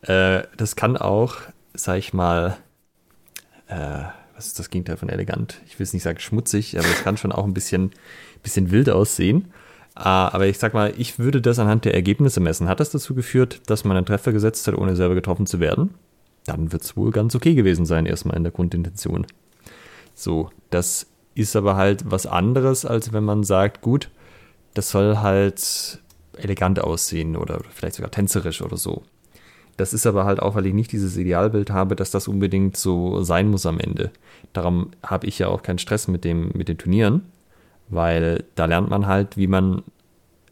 Äh, das kann auch, sag ich mal, äh, was ist das Gegenteil von elegant? Ich will es nicht sagen schmutzig, aber es kann schon auch ein bisschen, bisschen wild aussehen. Uh, aber ich sag mal, ich würde das anhand der Ergebnisse messen. Hat das dazu geführt, dass man einen Treffer gesetzt hat, ohne selber getroffen zu werden? Dann wird es wohl ganz okay gewesen sein, erstmal in der Grundintention. So, das ist aber halt was anderes, als wenn man sagt, gut, das soll halt elegant aussehen oder vielleicht sogar tänzerisch oder so. Das ist aber halt auch, weil ich nicht dieses Idealbild habe, dass das unbedingt so sein muss am Ende. Darum habe ich ja auch keinen Stress mit, dem, mit den Turnieren, weil da lernt man halt, wie man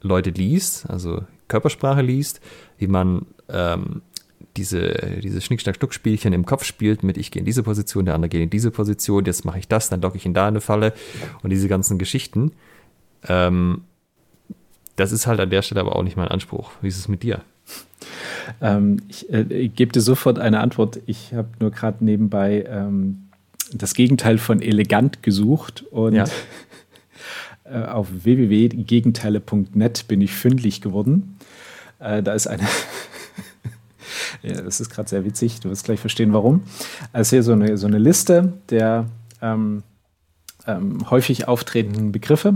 Leute liest, also Körpersprache liest, wie man ähm, diese, diese Schnick-Schnack-Schnuck-Spielchen im Kopf spielt mit ich gehe in diese Position, der andere geht in diese Position, jetzt mache ich das, dann locke ich ihn da in eine Falle und diese ganzen Geschichten. Ähm, das ist halt an der Stelle aber auch nicht mein Anspruch. Wie ist es mit dir? Ähm, ich, äh, ich gebe dir sofort eine Antwort. Ich habe nur gerade nebenbei ähm, das Gegenteil von elegant gesucht und ja. (laughs) äh, auf www.gegenteile.net bin ich fündig geworden. Äh, da ist eine. Ja, das ist gerade sehr witzig. Du wirst gleich verstehen, warum. Also hier so eine, so eine Liste der ähm, ähm häufig auftretenden Begriffe.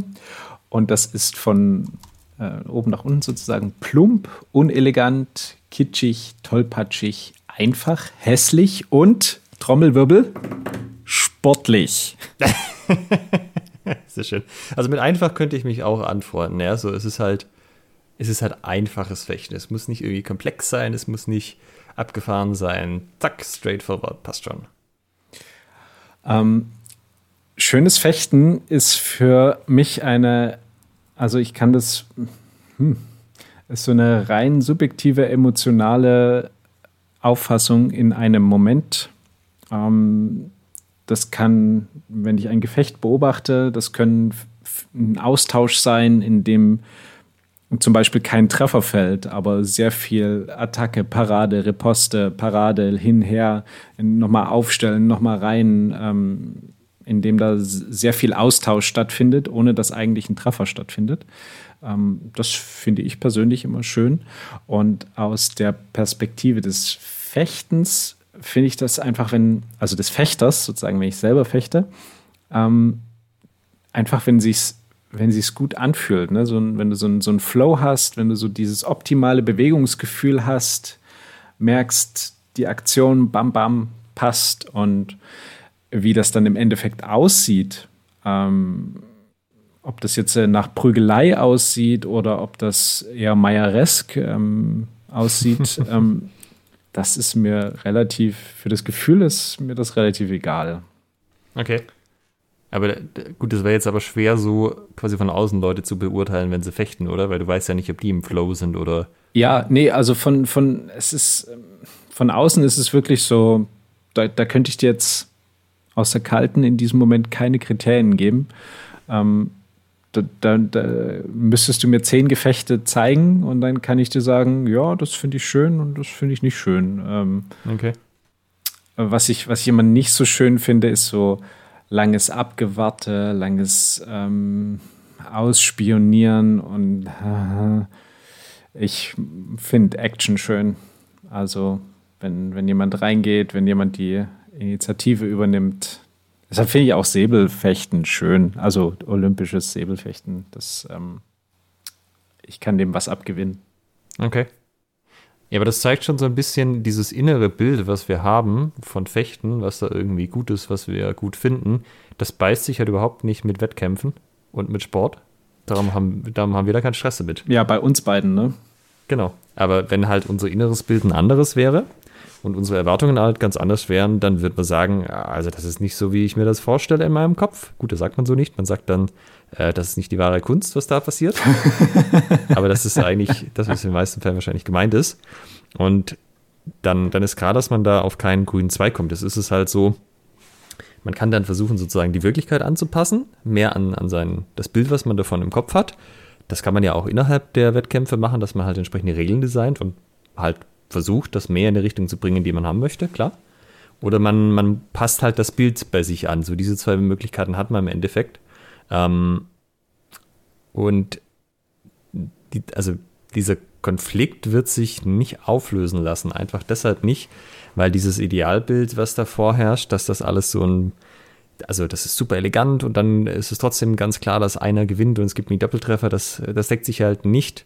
Und das ist von äh, oben nach unten sozusagen plump, unelegant, kitschig, tollpatschig, einfach, hässlich und Trommelwirbel sportlich. (laughs) Sehr schön. Also mit einfach könnte ich mich auch antworten. Ja, so es halt, es ist halt einfaches Fechten. Es muss nicht irgendwie komplex sein, es muss nicht abgefahren sein. Zack, straightforward, passt schon. Ähm, schönes Fechten ist für mich eine also ich kann das, hm, ist so eine rein subjektive, emotionale Auffassung in einem Moment. Ähm, das kann, wenn ich ein Gefecht beobachte, das können ein Austausch sein, in dem zum Beispiel kein Treffer fällt, aber sehr viel Attacke, Parade, Riposte, Parade, hinher, nochmal aufstellen, nochmal rein. Ähm, in dem da sehr viel Austausch stattfindet, ohne dass eigentlich ein Treffer stattfindet. Ähm, das finde ich persönlich immer schön. Und aus der Perspektive des Fechtens finde ich das einfach, wenn, also des Fechters, sozusagen, wenn ich selber fechte, ähm, einfach, wenn sich's wenn sich's gut anfühlt, ne? so, wenn du so, ein, so einen Flow hast, wenn du so dieses optimale Bewegungsgefühl hast, merkst, die Aktion bam bam passt und wie das dann im Endeffekt aussieht, ähm, ob das jetzt äh, nach Prügelei aussieht oder ob das eher Meieresk ähm, aussieht, (laughs) ähm, das ist mir relativ, für das Gefühl ist mir das relativ egal. Okay. Aber gut, das wäre jetzt aber schwer, so quasi von außen Leute zu beurteilen, wenn sie fechten, oder? Weil du weißt ja nicht, ob die im Flow sind oder. Ja, nee, also von, von, es ist, von außen ist es wirklich so, da, da könnte ich dir jetzt aus der Kalten in diesem Moment keine Kriterien geben. Ähm, da, da, da, müsstest du mir zehn Gefechte zeigen und dann kann ich dir sagen, ja, das finde ich schön und das finde ich nicht schön. Ähm, okay. Was ich, was ich immer nicht so schön finde, ist so langes Abgewarte, langes ähm, Ausspionieren und äh, (laughs) ich finde Action schön. Also wenn, wenn jemand reingeht, wenn jemand die Initiative übernimmt. Deshalb finde ich auch Säbelfechten schön, also olympisches Säbelfechten. Das, ähm, ich kann dem was abgewinnen. Okay. Ja, aber das zeigt schon so ein bisschen dieses innere Bild, was wir haben von Fechten, was da irgendwie gut ist, was wir gut finden. Das beißt sich halt überhaupt nicht mit Wettkämpfen und mit Sport. Darum haben, darum haben wir da keinen Stress damit. Ja, bei uns beiden, ne? Genau. Aber wenn halt unser inneres Bild ein anderes wäre, und unsere Erwartungen halt ganz anders wären, dann wird man sagen, also das ist nicht so, wie ich mir das vorstelle in meinem Kopf. Gut, das sagt man so nicht. Man sagt dann, äh, das ist nicht die wahre Kunst, was da passiert. (laughs) Aber das ist eigentlich das, was in den meisten Fällen wahrscheinlich gemeint ist. Und dann, dann ist klar, dass man da auf keinen grünen Zweig kommt. Das ist es halt so, man kann dann versuchen, sozusagen die Wirklichkeit anzupassen, mehr an, an sein, das Bild, was man davon im Kopf hat. Das kann man ja auch innerhalb der Wettkämpfe machen, dass man halt entsprechende Regeln designt und halt versucht, das mehr in die Richtung zu bringen, die man haben möchte, klar. Oder man, man passt halt das Bild bei sich an. So diese zwei Möglichkeiten hat man im Endeffekt. Ähm, und die, also dieser Konflikt wird sich nicht auflösen lassen. Einfach deshalb nicht, weil dieses Idealbild, was da vorherrscht, dass das alles so ein, also das ist super elegant und dann ist es trotzdem ganz klar, dass einer gewinnt und es gibt einen Doppeltreffer, das, das deckt sich halt nicht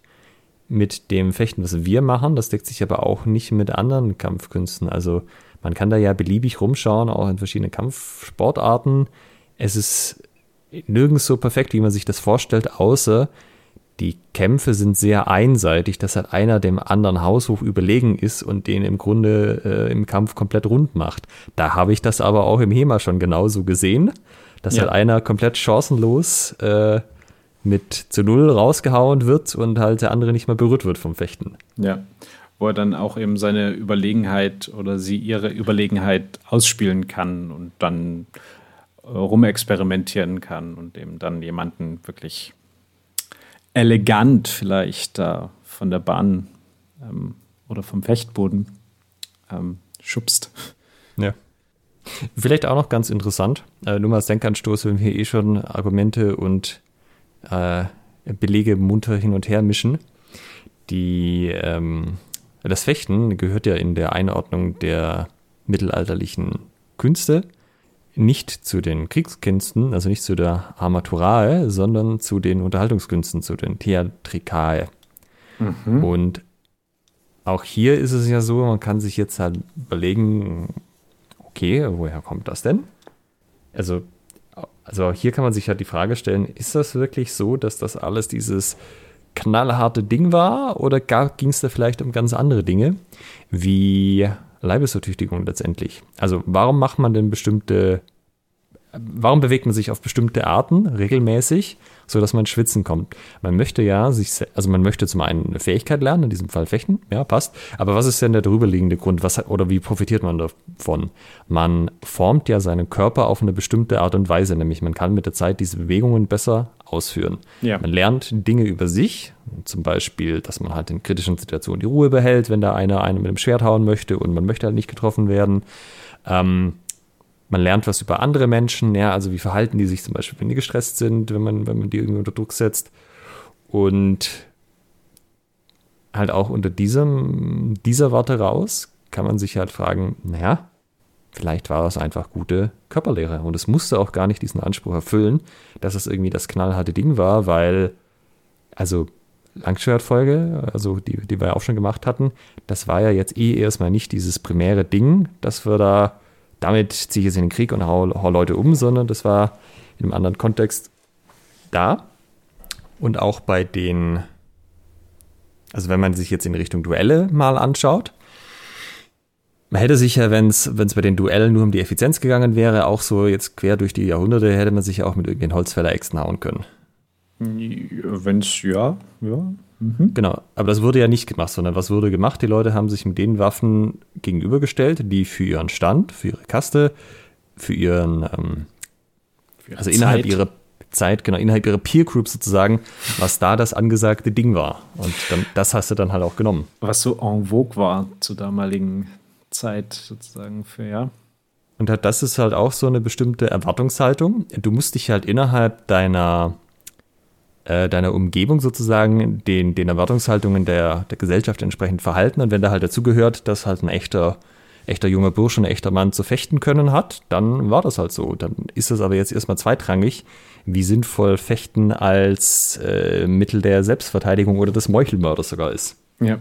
mit dem Fechten, was wir machen. Das deckt sich aber auch nicht mit anderen Kampfkünsten. Also man kann da ja beliebig rumschauen, auch in verschiedene Kampfsportarten. Es ist nirgends so perfekt, wie man sich das vorstellt, außer die Kämpfe sind sehr einseitig, dass halt einer dem anderen Haushof überlegen ist und den im Grunde äh, im Kampf komplett rund macht. Da habe ich das aber auch im HEMA schon genauso gesehen, dass ja. halt einer komplett chancenlos äh, mit zu Null rausgehauen wird und halt der andere nicht mehr berührt wird vom Fechten. Ja, wo er dann auch eben seine Überlegenheit oder sie ihre Überlegenheit ausspielen kann und dann äh, rumexperimentieren kann und eben dann jemanden wirklich elegant vielleicht da von der Bahn ähm, oder vom Fechtboden ähm, schubst. Ja. Vielleicht auch noch ganz interessant, äh, nur mal als Denkanstoß, wenn wir eh schon Argumente und äh, Belege munter hin und her mischen. Die, ähm, das Fechten gehört ja in der Einordnung der mittelalterlichen Künste nicht zu den Kriegskünsten, also nicht zu der Armaturae, sondern zu den Unterhaltungskünsten, zu den Theatrikae. Mhm. Und auch hier ist es ja so, man kann sich jetzt halt überlegen, okay, woher kommt das denn? Also, also hier kann man sich halt die Frage stellen, ist das wirklich so, dass das alles dieses knallharte Ding war oder ging es da vielleicht um ganz andere Dinge, wie Leibesertüchtigung letztendlich. Also warum macht man denn bestimmte, warum bewegt man sich auf bestimmte Arten regelmäßig, so dass man schwitzen kommt? Man möchte ja sich, also man möchte zum einen eine Fähigkeit lernen, in diesem Fall fechten, ja, passt. Aber was ist denn der darüberliegende Grund? Was, oder wie profitiert man davon? Man formt ja seinen Körper auf eine bestimmte Art und Weise, nämlich man kann mit der Zeit diese Bewegungen besser ausführen. Ja. Man lernt Dinge über sich, zum Beispiel, dass man halt in kritischen Situationen die Ruhe behält, wenn da einer einen mit dem Schwert hauen möchte und man möchte halt nicht getroffen werden. Ähm, man lernt was über andere Menschen, ja, also wie verhalten die sich zum Beispiel, wenn die gestresst sind, wenn man, wenn man die irgendwie unter Druck setzt. Und halt auch unter diesem, dieser Warte raus kann man sich halt fragen, naja, vielleicht war es einfach gute Körperlehre. Und es musste auch gar nicht diesen Anspruch erfüllen, dass es irgendwie das knallharte Ding war, weil, also Langschwertfolge, also die, die wir ja auch schon gemacht hatten, das war ja jetzt eh erstmal nicht dieses primäre Ding, dass wir da, damit ziehe ich jetzt in den Krieg und hau, hau Leute um, sondern das war in einem anderen Kontext da. Und auch bei den, also wenn man sich jetzt in Richtung Duelle mal anschaut, man hätte sich ja, wenn es bei den Duellen nur um die Effizienz gegangen wäre, auch so jetzt quer durch die Jahrhunderte, hätte man sich ja auch mit irgendwelchen Holzfäller-Äxten hauen können. Wenn es ja, ja. Mhm. Genau, aber das wurde ja nicht gemacht, sondern was wurde gemacht? Die Leute haben sich mit den Waffen gegenübergestellt, die für ihren Stand, für ihre Kaste, für ihren, ähm, für also Zeit. innerhalb ihrer Zeit, genau, innerhalb ihrer Peer Group sozusagen, was da das angesagte Ding war. Und dann, das hast du dann halt auch genommen. Was so en vogue war zur damaligen Zeit sozusagen für, ja. Und das ist halt auch so eine bestimmte Erwartungshaltung. Du musst dich halt innerhalb deiner äh, deiner Umgebung sozusagen den, den Erwartungshaltungen der, der Gesellschaft entsprechend verhalten. Und wenn da halt dazugehört, dass halt ein echter, echter junger Bursche, ein echter Mann zu fechten können hat, dann war das halt so. Dann ist es aber jetzt erstmal zweitrangig, wie sinnvoll Fechten als äh, Mittel der Selbstverteidigung oder des Meuchelmörders sogar ist. Ja.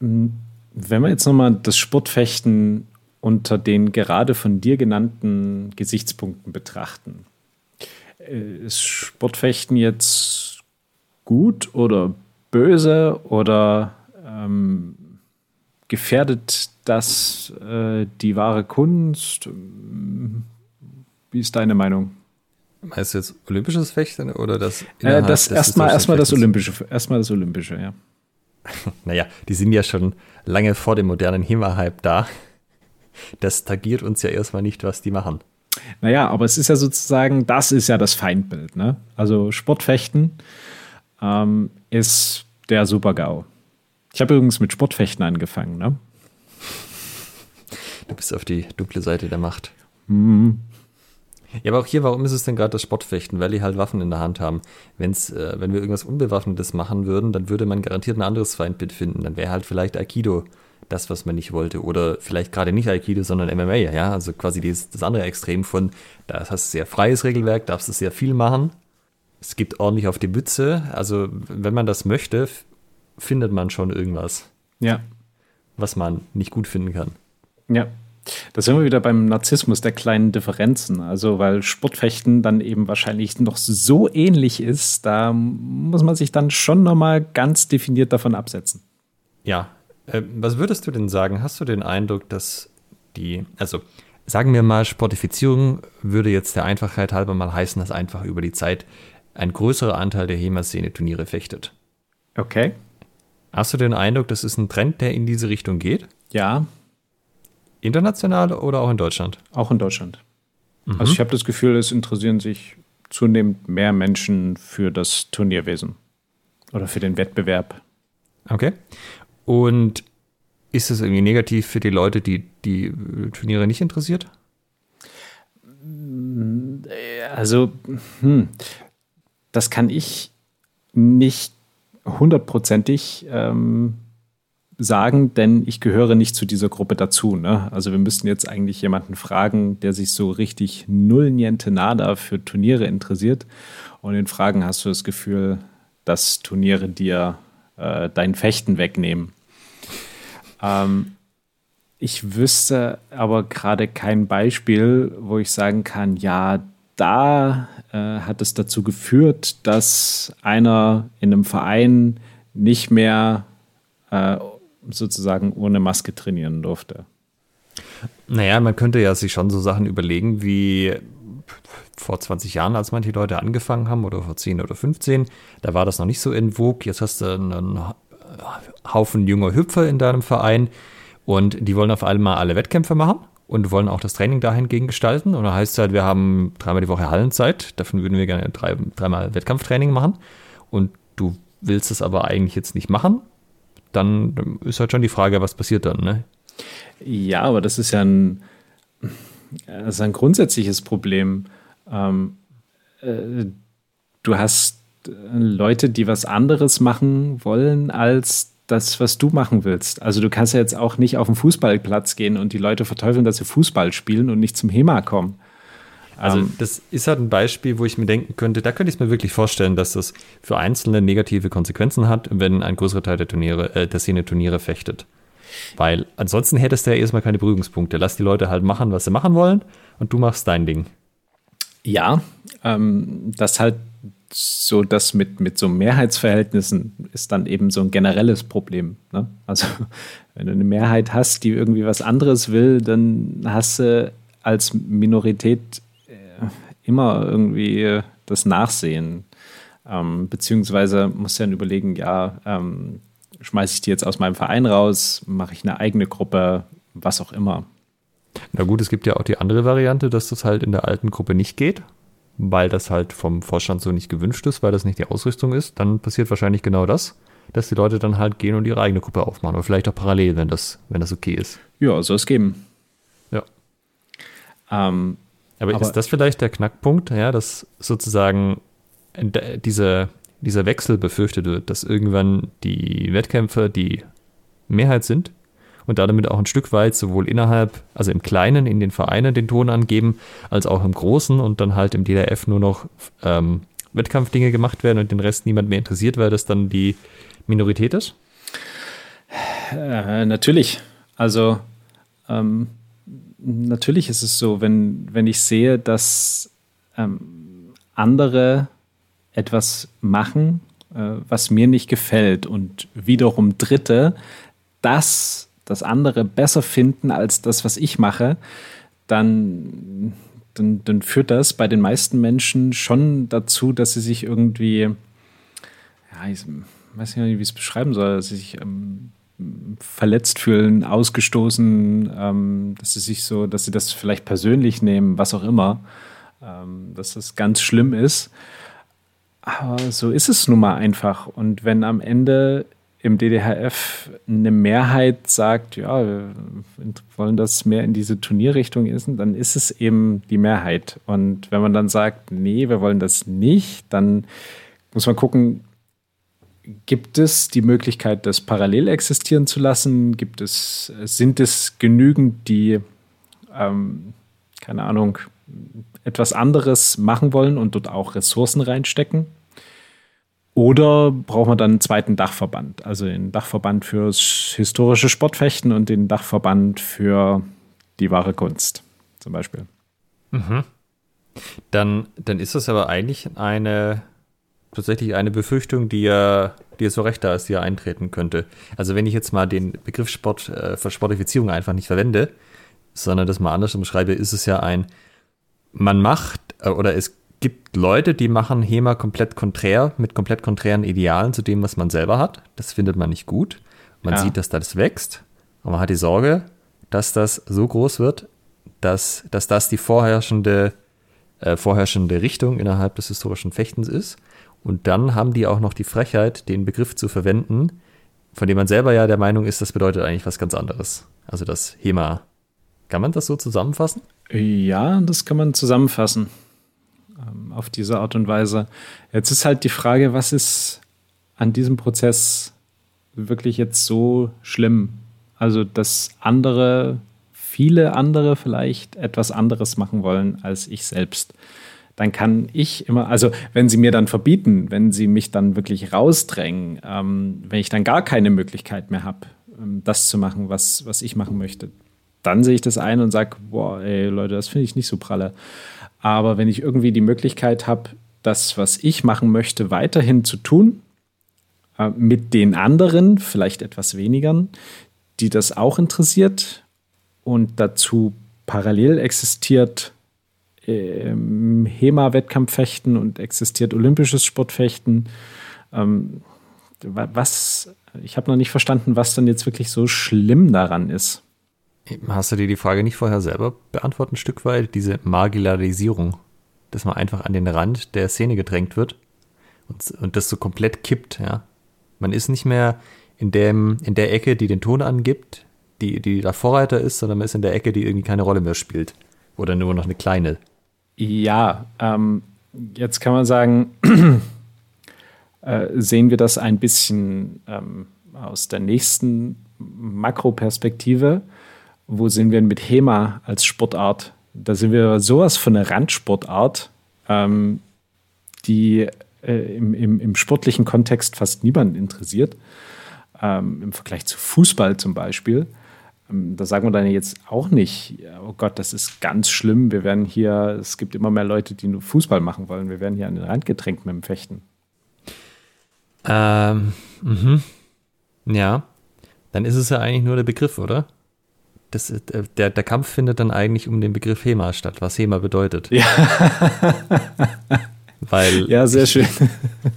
Wenn wir jetzt nochmal das Sportfechten unter den gerade von dir genannten Gesichtspunkten betrachten, ist Sportfechten jetzt gut oder böse oder ähm, gefährdet das äh, die wahre Kunst? Wie ist deine Meinung? Meinst du jetzt olympisches Fechten oder das? Äh, das erstmal erstmal das olympische, erstmal das olympische, ja. (laughs) naja, die sind ja schon lange vor dem modernen HEMA-Hype da. Das tagiert uns ja erstmal nicht, was die machen. Naja, aber es ist ja sozusagen, das ist ja das Feindbild. Ne? Also Sportfechten ähm, ist der Super-GAU. Ich habe übrigens mit Sportfechten angefangen. Ne? Du bist auf die dunkle Seite der Macht. Mhm. Ja, aber auch hier, warum ist es denn gerade das Sportfechten? Weil die halt Waffen in der Hand haben. Wenn's, äh, wenn wir irgendwas Unbewaffnetes machen würden, dann würde man garantiert ein anderes Feindbild finden. Dann wäre halt vielleicht Aikido das, was man nicht wollte. Oder vielleicht gerade nicht Aikido, sondern MMA, ja. Also quasi dieses, das andere Extrem von, da hast du sehr freies Regelwerk, darfst du sehr viel machen. Es gibt ordentlich auf die Mütze. Also, wenn man das möchte, findet man schon irgendwas. Ja. Was man nicht gut finden kann. Ja, da sind wir wieder beim Narzissmus der kleinen Differenzen. Also, weil Sportfechten dann eben wahrscheinlich noch so ähnlich ist, da muss man sich dann schon nochmal ganz definiert davon absetzen. Ja. Äh, was würdest du denn sagen? Hast du den Eindruck, dass die, also sagen wir mal, Sportifizierung würde jetzt der Einfachheit halber mal heißen, dass einfach über die Zeit ein größerer Anteil der HEMA-Szene-Turniere fechtet. Okay. Hast du den Eindruck, das ist ein Trend, der in diese Richtung geht? Ja, International oder auch in Deutschland? Auch in Deutschland. Mhm. Also ich habe das Gefühl, es interessieren sich zunehmend mehr Menschen für das Turnierwesen oder für den Wettbewerb. Okay. Und ist es irgendwie negativ für die Leute, die die Turniere nicht interessiert? Also, hm, das kann ich nicht hundertprozentig ähm, sagen, denn ich gehöre nicht zu dieser Gruppe dazu. Ne? Also wir müssten jetzt eigentlich jemanden fragen, der sich so richtig null niente nada für Turniere interessiert. Und in Fragen hast du das Gefühl, dass Turniere dir äh, dein Fechten wegnehmen. Ähm, ich wüsste aber gerade kein Beispiel, wo ich sagen kann, ja, da äh, hat es dazu geführt, dass einer in einem Verein nicht mehr äh, sozusagen ohne Maske trainieren durfte. Naja, man könnte ja sich schon so Sachen überlegen wie vor 20 Jahren, als manche Leute angefangen haben, oder vor 10 oder 15, da war das noch nicht so in Vogue. Jetzt hast du einen Haufen junger Hüpfer in deinem Verein und die wollen auf einmal alle Wettkämpfe machen und wollen auch das Training dahingegen gestalten. Und da heißt es halt, wir haben dreimal die Woche Hallenzeit, davon würden wir gerne drei, dreimal Wettkampftraining machen. Und du willst es aber eigentlich jetzt nicht machen dann ist halt schon die Frage, was passiert dann, ne? Ja, aber das ist ja ein, das ist ein grundsätzliches Problem. Ähm, äh, du hast Leute, die was anderes machen wollen als das, was du machen willst. Also du kannst ja jetzt auch nicht auf den Fußballplatz gehen und die Leute verteufeln, dass sie Fußball spielen und nicht zum HEMA kommen. Also ähm, das ist halt ein Beispiel, wo ich mir denken könnte, da könnte ich es mir wirklich vorstellen, dass das für Einzelne negative Konsequenzen hat, wenn ein größerer Teil der Turniere, äh, der Szene Turniere fechtet. Weil ansonsten hättest du ja erstmal keine Berührungspunkte. Lass die Leute halt machen, was sie machen wollen und du machst dein Ding. Ja, ähm, das halt so, das mit, mit so Mehrheitsverhältnissen ist dann eben so ein generelles Problem. Ne? Also, (laughs) wenn du eine Mehrheit hast, die irgendwie was anderes will, dann hast du als Minorität immer irgendwie das Nachsehen. Ähm, beziehungsweise muss dann überlegen, ja, ähm, schmeiße ich die jetzt aus meinem Verein raus, mache ich eine eigene Gruppe, was auch immer. Na gut, es gibt ja auch die andere Variante, dass das halt in der alten Gruppe nicht geht, weil das halt vom Vorstand so nicht gewünscht ist, weil das nicht die Ausrüstung ist. Dann passiert wahrscheinlich genau das, dass die Leute dann halt gehen und ihre eigene Gruppe aufmachen. Oder vielleicht auch parallel, wenn das, wenn das okay ist. Ja, soll es geben. Ja. Ähm, aber, Aber ist das vielleicht der Knackpunkt, ja, dass sozusagen diese, dieser Wechsel befürchtet wird, dass irgendwann die Wettkämpfe die Mehrheit sind und damit auch ein Stück weit sowohl innerhalb, also im Kleinen in den Vereinen den Ton angeben, als auch im Großen und dann halt im DDF nur noch ähm, Wettkampfdinge gemacht werden und den Rest niemand mehr interessiert, weil das dann die Minorität ist? Äh, natürlich. Also ähm, natürlich ist es so, wenn, wenn ich sehe, dass ähm, andere etwas machen, äh, was mir nicht gefällt und wiederum Dritte das das andere besser finden als das, was ich mache, dann, dann, dann führt das bei den meisten Menschen schon dazu, dass sie sich irgendwie, ja, ich weiß nicht, wie ich es beschreiben soll, dass sie sich ähm, verletzt fühlen, ausgestoßen, ähm, dass sie sich so, dass sie das vielleicht persönlich nehmen, was auch immer, ähm, dass das ganz schlimm ist. Aber so ist es nun mal einfach. Und wenn am Ende im DDHF eine Mehrheit sagt, ja, wir wollen das mehr in diese Turnierrichtung ist, dann ist es eben die Mehrheit. Und wenn man dann sagt, nee, wir wollen das nicht, dann muss man gucken, gibt es die Möglichkeit, das parallel existieren zu lassen? Gibt es, sind es genügend, die, ähm, keine Ahnung, etwas anderes machen wollen und dort auch Ressourcen reinstecken? Oder braucht man dann einen zweiten Dachverband? Also den Dachverband fürs historische Sportfechten und den Dachverband für die wahre Kunst zum Beispiel. Mhm. Dann, dann ist das aber eigentlich eine tatsächlich eine Befürchtung, die ja, die ja so recht da ist, die ja eintreten könnte. Also wenn ich jetzt mal den Begriff Sport äh, Sportifizierung einfach nicht verwende, sondern das mal anders umschreibe, ist es ja ein, man macht äh, oder es gibt Leute, die machen HEMA komplett konträr, mit komplett konträren Idealen zu dem, was man selber hat. Das findet man nicht gut. Man ja. sieht, dass das wächst und man hat die Sorge, dass das so groß wird, dass, dass das die vorherrschende, äh, vorherrschende Richtung innerhalb des historischen Fechtens ist. Und dann haben die auch noch die Frechheit, den Begriff zu verwenden, von dem man selber ja der Meinung ist, das bedeutet eigentlich was ganz anderes. Also das HEMA. Kann man das so zusammenfassen? Ja, das kann man zusammenfassen ähm, auf diese Art und Weise. Jetzt ist halt die Frage, was ist an diesem Prozess wirklich jetzt so schlimm? Also, dass andere, viele andere vielleicht etwas anderes machen wollen als ich selbst. Dann kann ich immer, also wenn sie mir dann verbieten, wenn sie mich dann wirklich rausdrängen, ähm, wenn ich dann gar keine Möglichkeit mehr habe, ähm, das zu machen, was, was ich machen möchte, dann sehe ich das ein und sage, boah, ey Leute, das finde ich nicht so pralle. Aber wenn ich irgendwie die Möglichkeit habe, das, was ich machen möchte, weiterhin zu tun, äh, mit den anderen, vielleicht etwas weniger, die das auch interessiert und dazu parallel existiert ähm, HEMA-Wettkampffechten und existiert olympisches Sportfechten. Ähm, was, ich habe noch nicht verstanden, was dann jetzt wirklich so schlimm daran ist. Hast du dir die Frage nicht vorher selber beantwortet, ein Stück weit? Diese Marginalisierung, dass man einfach an den Rand der Szene gedrängt wird und, und das so komplett kippt, ja. Man ist nicht mehr in, dem, in der Ecke, die den Ton angibt, die, die da Vorreiter ist, sondern man ist in der Ecke, die irgendwie keine Rolle mehr spielt. Oder nur noch eine kleine. Ja, ähm, jetzt kann man sagen, (clears throat) äh, sehen wir das ein bisschen ähm, aus der nächsten Makroperspektive wo sind wir mit HEMA als Sportart? Da sind wir sowas von einer Randsportart, ähm, die äh, im, im, im, sportlichen Kontext fast niemanden interessiert. Ähm, Im Vergleich zu Fußball zum Beispiel. Ähm, da sagen wir dann jetzt auch nicht, oh Gott, das ist ganz schlimm. Wir werden hier, es gibt immer mehr Leute, die nur Fußball machen wollen. Wir werden hier an den Rand gedrängt mit dem Fechten. Ähm, mhm. Ja, dann ist es ja eigentlich nur der Begriff, oder? Das, äh, der, der Kampf findet dann eigentlich um den Begriff HEMA statt, was HEMA bedeutet. Ja. (laughs) Weil ja, sehr schön.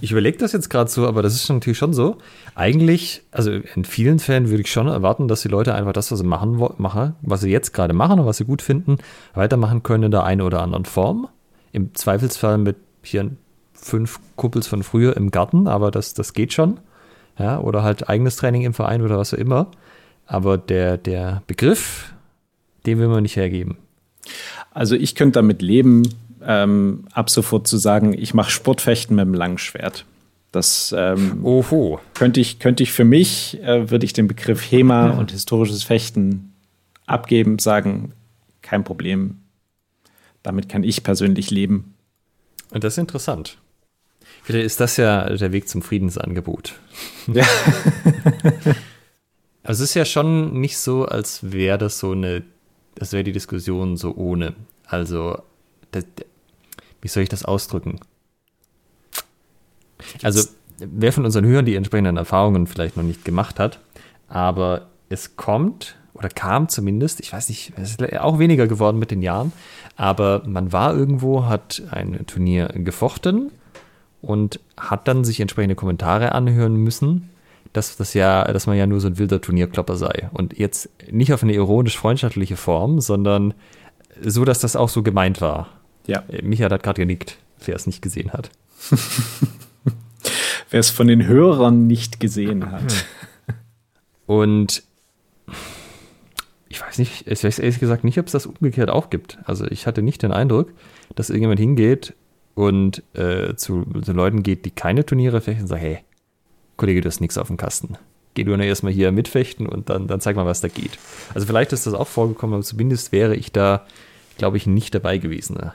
Ich, überlege das jetzt gerade so, aber das ist natürlich schon so. Eigentlich, also in vielen Fällen würde ich schon erwarten, dass die Leute einfach das, was sie machen, machen was sie jetzt gerade machen und was sie gut finden, weitermachen können in der einen oder anderen Form. Im Zweifelsfall mit hier fünf Kuppels von früher im Garten, aber das, das geht schon. Ja, oder halt eigenes Training im Verein oder was auch immer. Aber der, der Begriff, den will man nicht hergeben. Also ich könnte damit leben, ähm, ab sofort zu sagen, ich mache Sportfechten mit dem Langschwert. Das ähm, Oho. könnte ich, könnte ich für mich, äh, würde ich den Begriff HEMA ja. und historisches Fechten abgeben, sagen, kein Problem. Damit kann ich persönlich leben. Und das ist interessant. Vielleicht ist das ja der Weg zum Friedensangebot. Ja. (laughs) (laughs) Also es ist ja schon nicht so, als wäre das so eine, das wäre die Diskussion so ohne. Also, das, wie soll ich das ausdrücken? Also, wer von unseren Hörern die entsprechenden Erfahrungen vielleicht noch nicht gemacht hat, aber es kommt oder kam zumindest, ich weiß nicht, es ist auch weniger geworden mit den Jahren, aber man war irgendwo, hat ein Turnier gefochten und hat dann sich entsprechende Kommentare anhören müssen, dass das ja, dass man ja nur so ein wilder Turnierklopper sei. Und jetzt nicht auf eine ironisch-freundschaftliche Form, sondern so, dass das auch so gemeint war. Ja. Äh, Michael hat gerade genickt, wer es nicht gesehen hat. (laughs) wer es von den Hörern nicht gesehen hat. (laughs) Und ich weiß nicht, ich weiß ehrlich gesagt nicht, ob es das umgekehrt auch gibt. Also ich hatte nicht den Eindruck, dass irgendjemand hingeht und äh, zu, zu, Leuten geht, die keine Turniere fechten und sagt, hey, Kollege, du hast nichts auf dem Kasten. Geh du nur erstmal hier mitfechten und dann, dann zeig mal, was da geht. Also vielleicht ist das auch vorgekommen, aber zumindest wäre ich da, glaube ich, nicht dabei gewesen. Ne?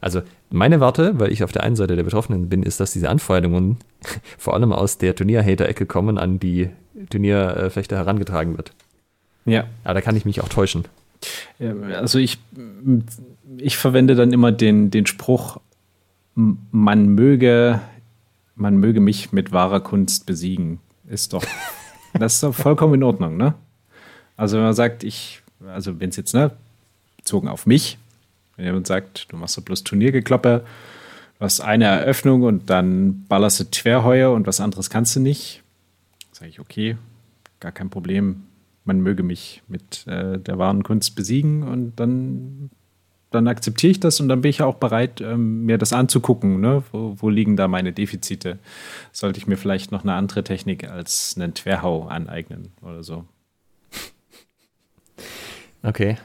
Also meine Warte, weil ich auf der einen Seite der Betroffenen bin, ist, dass diese Anfeindungen (laughs) vor allem aus der Turnierhater-Ecke kommen, an die Turnierfechter herangetragen wird. Ja. Aber da kann ich mich auch täuschen. Also ich, ich verwende dann immer den, den Spruch, man möge, man möge mich mit wahrer Kunst besiegen. Ist doch, (laughs) das ist doch vollkommen in Ordnung, ne? Also wenn man sagt, ich, also wenn es jetzt, ne, bezogen auf mich, wenn jemand sagt, du machst so bloß Turniergekloppe, du hast eine Eröffnung und dann ballerst du Querheuer und was anderes kannst du nicht, sage ich, okay, gar kein Problem, man möge mich mit äh, der wahren Kunst besiegen und dann, dann akzeptiere ich das und dann bin ich auch bereit, ähm, mir das anzugucken. Ne? Wo, wo, liegen da meine Defizite? Sollte ich mir vielleicht noch eine andere Technik als einen Twerhau aneignen oder so? Okay.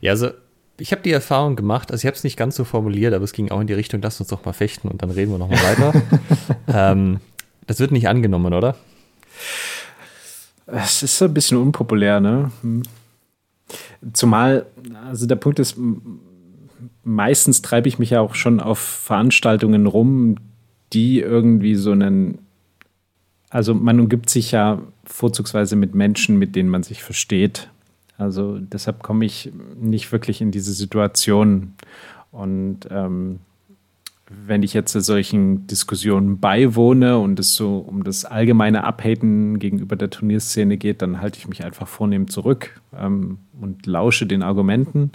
Ja, also ich habe die Erfahrung gemacht, also ich habe es nicht ganz so formuliert, aber es ging auch in die Richtung, lass uns doch mal fechten und dann reden wir nochmal weiter. (laughs) ähm, das wird nicht angenommen, oder? Es ist so ein bisschen unpopulär, ne? Hm. Zumal, also der Punkt ist, meistens treibe ich mich ja auch schon auf Veranstaltungen rum, die irgendwie so einen, also man umgibt sich ja vorzugsweise mit Menschen, mit denen man sich versteht. Also deshalb komme ich nicht wirklich in diese Situation. Und ähm, wenn ich jetzt solchen Diskussionen beiwohne und es so um das allgemeine Abhaten gegenüber der Turnierszene geht, dann halte ich mich einfach vornehm zurück ähm, und lausche den Argumenten.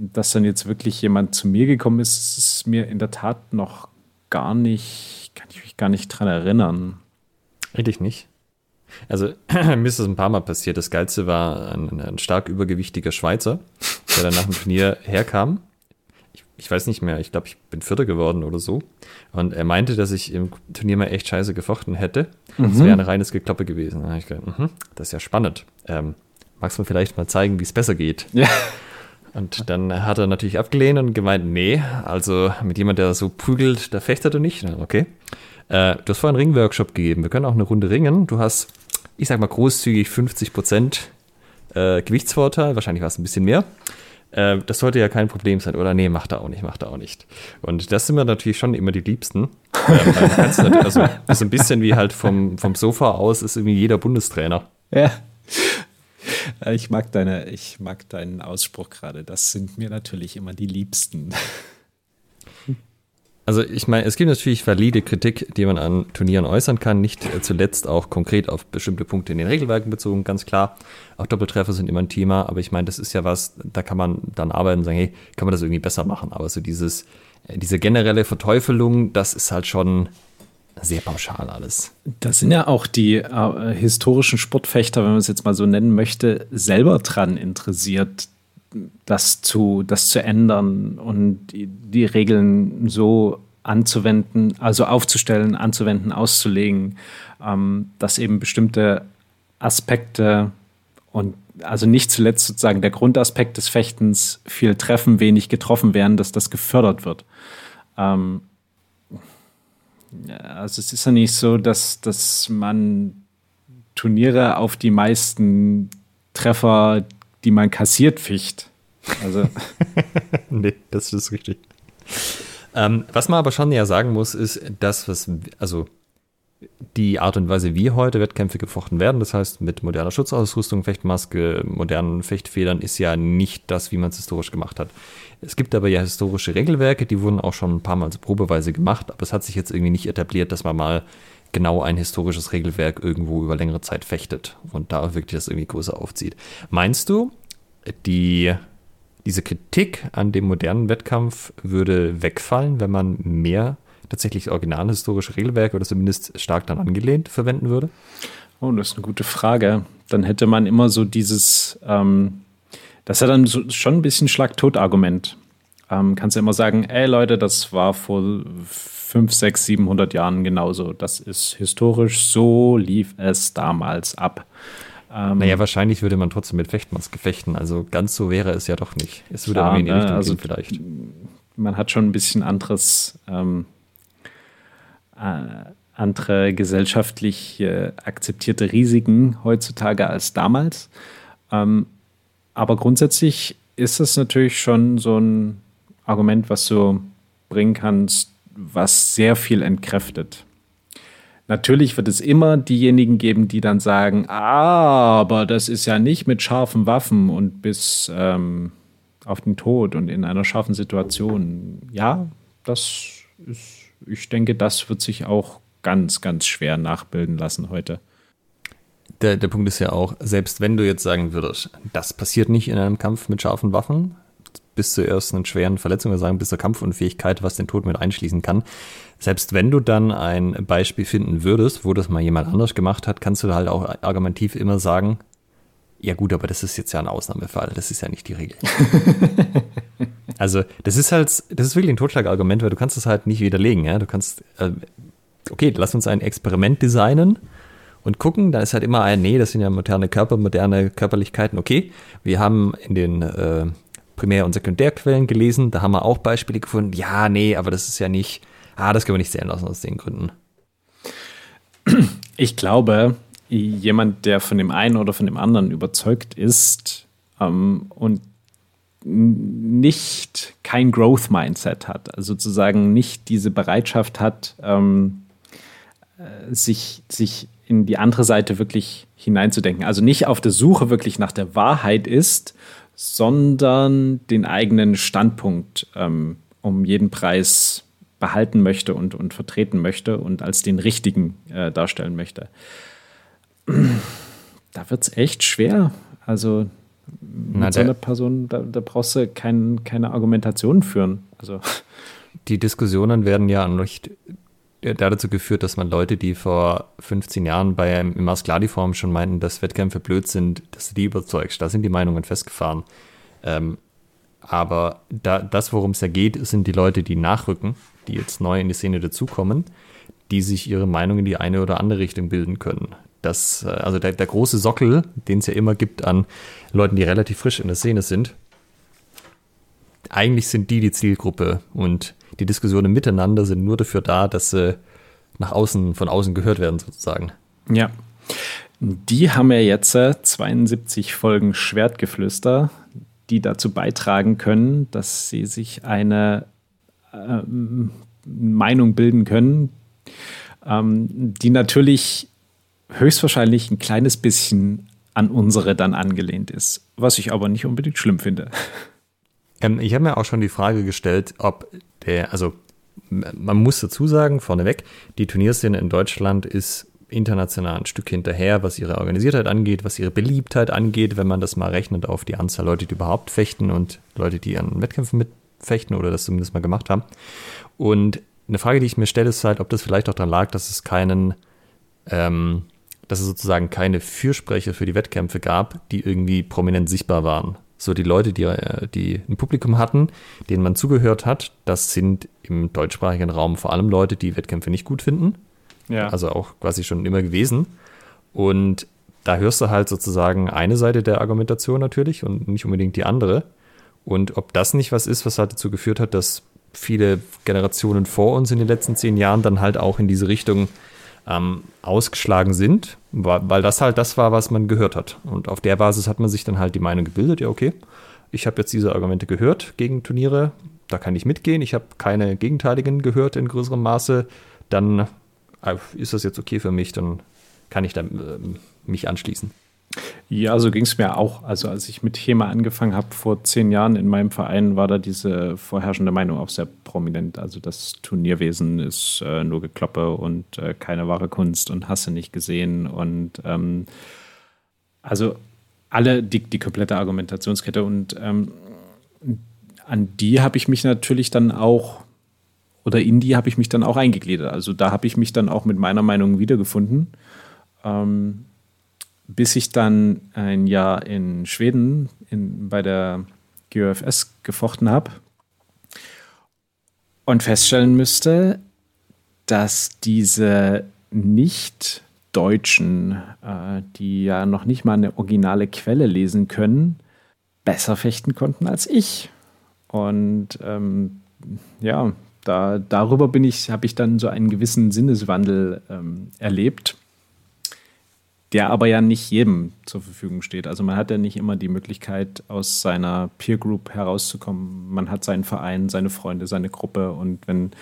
Dass dann jetzt wirklich jemand zu mir gekommen ist, ist mir in der Tat noch gar nicht, kann ich mich gar nicht dran erinnern. Richtig nicht. Also, (clears throat) mir ist das ein paar Mal passiert. Das Geilste war ein, ein stark übergewichtiger Schweizer, der dann nach dem Turnier (laughs) herkam ich weiß nicht mehr, ich glaube, ich bin Vierter geworden oder so. Und er meinte, dass ich im Turnier mal echt scheiße gefochten hätte. Mhm. Das wäre ein reines Gekloppe gewesen. Da habe ich gedacht, mh, das ist ja spannend. Ähm, magst du mir vielleicht mal zeigen, wie es besser geht? Ja. Und dann hat er natürlich abgelehnt und gemeint, nee, also mit jemand, der so prügelt, da fechtet er nicht. Okay. Äh, du hast vorhin einen Ringworkshop gegeben. Wir können auch eine Runde ringen. Du hast, ich sag mal, großzügig 50 Prozent äh, Gewichtsvorteil. Wahrscheinlich war es ein bisschen mehr. Äh, das sollte ja kein Problem sein. Oder nee, macht er auch nicht, macht er auch nicht. Und das sind mir natürlich schon immer die Liebsten. ähm, also, so ein bisschen wie halt vom, vom Sofa aus ist irgendwie jeder Bundestrainer. Ja. Ich mag, deine, ich mag deinen Ausspruch gerade. Das sind mir natürlich immer die Liebsten. (laughs) Also ich meine, es gibt natürlich valide Kritik, die man an Turnieren äußern kann, nicht zuletzt auch konkret auf bestimmte Punkte in den Regelwerken bezogen, ganz klar. Auch Doppeltreffer sind immer ein Thema, aber ich meine, das ist ja was, da kann man dann arbeiten und sagen, hey, kann man das irgendwie besser machen. Aber so dieses, diese generelle Verteufelung, das ist halt schon sehr pauschal alles. Da sind ja auch die äh, historischen Sportfechter, wenn man es jetzt mal so nennen möchte, selber dran interessiert, das zu, das zu ändern und die, die Regeln so anzuwenden, also aufzustellen, anzuwenden, auszulegen, ähm, dass eben bestimmte Aspekte und also nicht zuletzt sozusagen der Grundaspekt des Fechtens viel treffen, wenig getroffen werden, dass das gefördert wird. Ähm, also es ist ja nicht so, dass, dass man Turniere auf die meisten Treffer die man kassiert, ficht. Also. (laughs) nee, das ist richtig. Ähm, was man aber schon ja sagen muss, ist, dass was, also die Art und Weise, wie heute Wettkämpfe gefochten werden, das heißt mit moderner Schutzausrüstung, Fechtmaske, modernen Fechtfedern, ist ja nicht das, wie man es historisch gemacht hat. Es gibt aber ja historische Regelwerke, die wurden auch schon ein paar Mal so probeweise gemacht, aber es hat sich jetzt irgendwie nicht etabliert, dass man mal genau ein historisches Regelwerk irgendwo über längere Zeit fechtet und da wirklich das irgendwie größer aufzieht. Meinst du, die, diese Kritik an dem modernen Wettkampf würde wegfallen, wenn man mehr tatsächlich originalhistorische Regelwerke oder zumindest stark dann angelehnt verwenden würde? Oh, das ist eine gute Frage. Dann hätte man immer so dieses, ähm, das ist ja dann so, schon ein bisschen Schlag-Tot-Argument. Ähm, kannst du immer sagen, ey Leute, das war vor 5, 6, 700 Jahren genauso. Das ist historisch, so lief es damals ab. Ähm, naja, wahrscheinlich würde man trotzdem mit Fechtmaske fechten. Also ganz so wäre es ja doch nicht. Es würde klar, irgendwie in die Richtung ne, also, gehen vielleicht. Man hat schon ein bisschen anderes, ähm, äh, andere gesellschaftlich äh, akzeptierte Risiken heutzutage als damals. Ähm, aber grundsätzlich ist es natürlich schon so ein Argument, was du bringen kannst, was sehr viel entkräftet. Natürlich wird es immer diejenigen geben, die dann sagen, ah, aber das ist ja nicht mit scharfen Waffen und bis ähm, auf den Tod und in einer scharfen Situation. Ja, das ist, ich denke, das wird sich auch ganz, ganz schwer nachbilden lassen heute. Der, der Punkt ist ja auch, selbst wenn du jetzt sagen würdest, das passiert nicht in einem Kampf mit scharfen Waffen, bis zur ersten schweren Verletzung, wir sagen bis zur Kampfunfähigkeit, was den Tod mit einschließen kann. Selbst wenn du dann ein Beispiel finden würdest, wo das mal jemand anders gemacht hat, kannst du halt auch argumentiv immer sagen, ja gut, aber das ist jetzt ja ein Ausnahmefall, das ist ja nicht die Regel. (laughs) also das ist halt, das ist wirklich ein Totschlagargument, weil du kannst es halt nicht widerlegen. Ja? Du kannst, äh, okay, lass uns ein Experiment designen und gucken, da ist halt immer ein, nee, das sind ja moderne Körper, moderne Körperlichkeiten, okay. Wir haben in den äh, Primär- und Sekundärquellen gelesen. Da haben wir auch Beispiele gefunden. Ja, nee, aber das ist ja nicht, ah, das können wir nicht sehen lassen aus den Gründen. Ich glaube, jemand, der von dem einen oder von dem anderen überzeugt ist ähm, und nicht kein Growth Mindset hat, also sozusagen nicht diese Bereitschaft hat, ähm, äh, sich, sich in die andere Seite wirklich hineinzudenken. Also nicht auf der Suche wirklich nach der Wahrheit ist, sondern den eigenen Standpunkt ähm, um jeden Preis behalten möchte und, und vertreten möchte und als den richtigen äh, darstellen möchte. Da wird es echt schwer. Also mit Na, so einer Person, da, da brauchst du kein, keine Argumentation führen. Also. Die Diskussionen werden ja nicht dazu geführt, dass man Leute, die vor 15 Jahren bei im Maskladi-Form schon meinten, dass Wettkämpfe blöd sind, dass du die überzeugst. Da sind die Meinungen festgefahren. Ähm, aber da, das, worum es ja geht, sind die Leute, die nachrücken, die jetzt neu in die Szene dazukommen, die sich ihre Meinung in die eine oder andere Richtung bilden können. Das, äh, also der, der große Sockel, den es ja immer gibt an Leuten, die relativ frisch in der Szene sind, eigentlich sind die die Zielgruppe und die Diskussionen miteinander sind nur dafür da, dass sie nach außen, von außen gehört werden, sozusagen. Ja. Die haben ja jetzt 72 Folgen Schwertgeflüster, die dazu beitragen können, dass sie sich eine äh, Meinung bilden können, ähm, die natürlich höchstwahrscheinlich ein kleines bisschen an unsere dann angelehnt ist, was ich aber nicht unbedingt schlimm finde. Ähm, ich habe mir auch schon die Frage gestellt, ob der, also man muss dazu sagen, vorneweg, die Turnierszene in Deutschland ist international ein Stück hinterher, was ihre Organisiertheit angeht, was ihre Beliebtheit angeht, wenn man das mal rechnet auf die Anzahl Leute, die überhaupt fechten und Leute, die an Wettkämpfen mitfechten oder das zumindest mal gemacht haben. Und eine Frage, die ich mir stelle, ist halt, ob das vielleicht auch daran lag, dass es keinen, ähm, dass es sozusagen keine Fürsprecher für die Wettkämpfe gab, die irgendwie prominent sichtbar waren so die Leute, die, äh, die ein Publikum hatten, denen man zugehört hat, das sind im deutschsprachigen Raum vor allem Leute, die Wettkämpfe nicht gut finden. Ja. Also auch quasi schon immer gewesen. Und da hörst du halt sozusagen eine Seite der Argumentation natürlich und nicht unbedingt die andere. Und ob das nicht was ist, was halt dazu geführt hat, dass viele Generationen vor uns in den letzten zehn Jahren dann halt auch in diese Richtung ähm, ausgeschlagen sind, weil das halt das war, was man gehört hat. Und auf der Basis hat man sich dann halt die Meinung gebildet, ja, okay, ich habe jetzt diese Argumente gehört gegen Turniere, da kann ich mitgehen, ich habe keine gegenteiligen gehört in größerem Maße, dann äh, ist das jetzt okay für mich, dann kann ich da äh, mich anschließen. Ja, so ging es mir auch. Also als ich mit HEMA angefangen habe vor zehn Jahren in meinem Verein, war da diese vorherrschende Meinung auch sehr prominent. Also das Turnierwesen ist äh, nur Gekloppe und äh, keine wahre Kunst und hasse nicht gesehen. Und ähm, also alle, die, die komplette Argumentationskette. Und ähm, an die habe ich mich natürlich dann auch, oder in die habe ich mich dann auch eingegliedert. Also da habe ich mich dann auch mit meiner Meinung wiedergefunden. Ähm, bis ich dann ein Jahr in Schweden in, bei der GOFS gefochten habe und feststellen müsste, dass diese Nicht-Deutschen, äh, die ja noch nicht mal eine originale Quelle lesen können, besser fechten konnten als ich. Und ähm, ja, da, darüber bin ich, habe ich dann so einen gewissen Sinneswandel ähm, erlebt der aber ja nicht jedem zur Verfügung steht. Also man hat ja nicht immer die Möglichkeit, aus seiner Peer Group herauszukommen. Man hat seinen Verein, seine Freunde, seine Gruppe und wenn,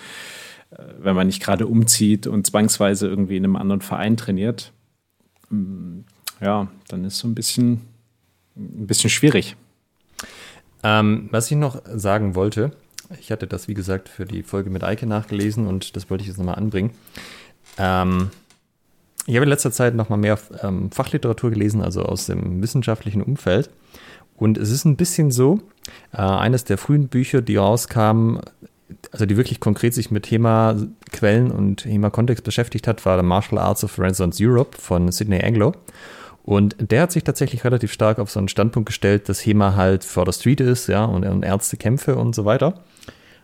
äh, wenn man nicht gerade umzieht und zwangsweise irgendwie in einem anderen Verein trainiert, mm, ja, dann ist so ein bisschen, ein bisschen schwierig. Ähm, was ich noch sagen wollte, ich hatte das, wie gesagt, für die Folge mit Eike nachgelesen und das wollte ich jetzt nochmal anbringen. Ähm, ich habe in letzter Zeit noch mal mehr ähm, Fachliteratur gelesen, also aus dem wissenschaftlichen Umfeld. Und es ist ein bisschen so, äh, eines der frühen Bücher, die rauskamen, also die wirklich konkret sich mit Thema Quellen und Thema Kontext beschäftigt hat, war The Martial Arts of Renaissance Europe von Sidney Anglo. Und der hat sich tatsächlich relativ stark auf so einen Standpunkt gestellt, dass HEMA halt vor der Street ist, ja, und, und Ärztekämpfe und so weiter.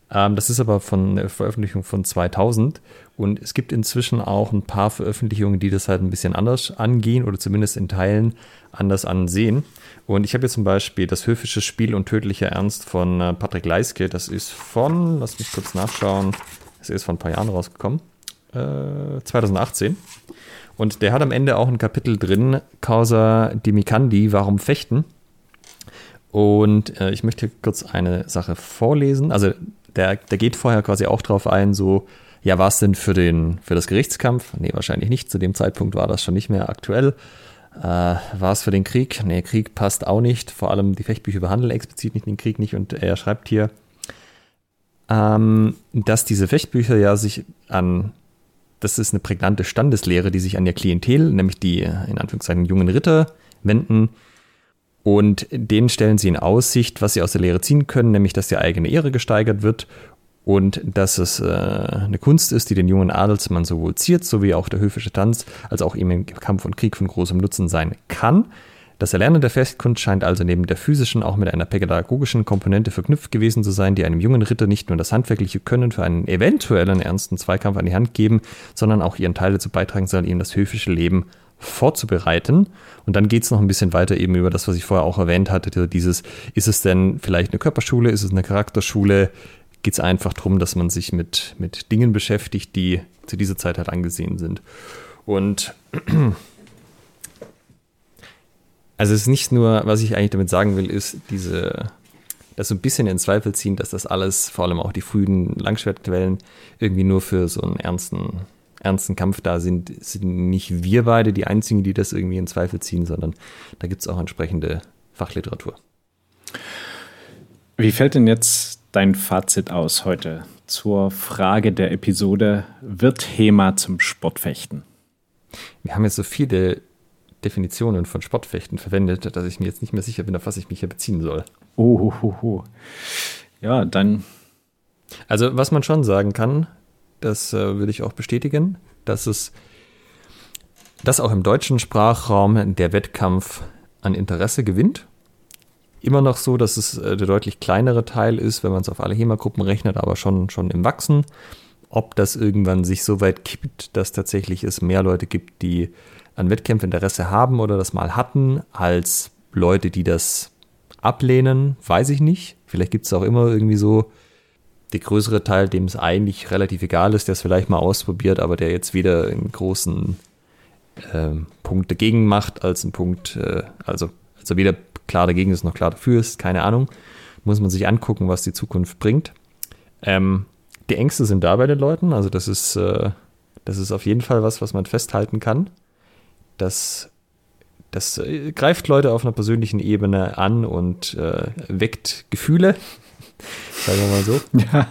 Ähm, das ist aber von der Veröffentlichung von 2000 und es gibt inzwischen auch ein paar Veröffentlichungen, die das halt ein bisschen anders angehen oder zumindest in Teilen anders ansehen. Und ich habe jetzt zum Beispiel das höfische Spiel und tödlicher Ernst von äh, Patrick Leiske. Das ist von, lass mich kurz nachschauen, das ist vor ein paar Jahren rausgekommen, äh, 2018. Und der hat am Ende auch ein Kapitel drin, Causa Dimikandi, warum fechten? Und äh, ich möchte kurz eine Sache vorlesen. Also der, der geht vorher quasi auch drauf ein, so, ja, war es denn für, den, für das Gerichtskampf? Nee, wahrscheinlich nicht. Zu dem Zeitpunkt war das schon nicht mehr aktuell. Äh, war es für den Krieg? Nee, Krieg passt auch nicht. Vor allem die Fechtbücher behandeln explizit nicht den Krieg nicht. Und er schreibt hier, ähm, dass diese Fechtbücher ja sich an, das ist eine prägnante Standeslehre, die sich an der Klientel, nämlich die in Anführungszeichen jungen Ritter, wenden, und denen stellen sie in Aussicht, was sie aus der Lehre ziehen können, nämlich dass die eigene Ehre gesteigert wird und dass es äh, eine Kunst ist, die den jungen Adelsmann sowohl ziert, sowie auch der höfische Tanz, als auch ihm im Kampf und Krieg von großem Nutzen sein kann. Das Erlernen der Festkunst scheint also neben der physischen auch mit einer pädagogischen Komponente verknüpft gewesen zu sein, die einem jungen Ritter nicht nur das handwerkliche Können für einen eventuellen ernsten Zweikampf an die Hand geben, sondern auch ihren Teil dazu beitragen soll, ihm das höfische Leben vorzubereiten. Und dann geht es noch ein bisschen weiter eben über das, was ich vorher auch erwähnt hatte, dieses, ist es denn vielleicht eine Körperschule, ist es eine Charakterschule? Geht es einfach darum, dass man sich mit, mit Dingen beschäftigt, die zu dieser Zeit halt angesehen sind. Und (clears throat) also es ist nicht nur, was ich eigentlich damit sagen will, ist diese, das so ein bisschen in Zweifel ziehen, dass das alles, vor allem auch die frühen Langschwertquellen, irgendwie nur für so einen ernsten ernsten Kampf da sind, sind nicht wir beide die Einzigen, die das irgendwie in Zweifel ziehen, sondern da gibt es auch entsprechende Fachliteratur. Wie fällt denn jetzt dein Fazit aus heute zur Frage der Episode, wird HEMA zum Sportfechten? Wir haben jetzt so viele Definitionen von Sportfechten verwendet, dass ich mir jetzt nicht mehr sicher bin, auf was ich mich hier beziehen soll. Oh, oh, oh. ja, dann. Also, was man schon sagen kann, das äh, würde ich auch bestätigen, dass es, dass auch im deutschen Sprachraum der Wettkampf an Interesse gewinnt. Immer noch so, dass es äh, der deutlich kleinere Teil ist, wenn man es auf alle HEMA-Gruppen rechnet, aber schon, schon im Wachsen. Ob das irgendwann sich so weit kippt, dass tatsächlich es mehr Leute gibt, die an Wettkämpfen Interesse haben oder das mal hatten, als Leute, die das ablehnen, weiß ich nicht. Vielleicht gibt es auch immer irgendwie so der größere Teil, dem es eigentlich relativ egal ist, der es vielleicht mal ausprobiert, aber der jetzt weder einen großen äh, Punkt dagegen macht, als einen Punkt, äh, also, also weder klar dagegen ist noch klar dafür ist, keine Ahnung. Muss man sich angucken, was die Zukunft bringt. Ähm, die Ängste sind da bei den Leuten, also das ist, äh, das ist auf jeden Fall was, was man festhalten kann, dass das äh, greift Leute auf einer persönlichen Ebene an und äh, weckt Gefühle, (laughs) sagen wir mal so. Ja.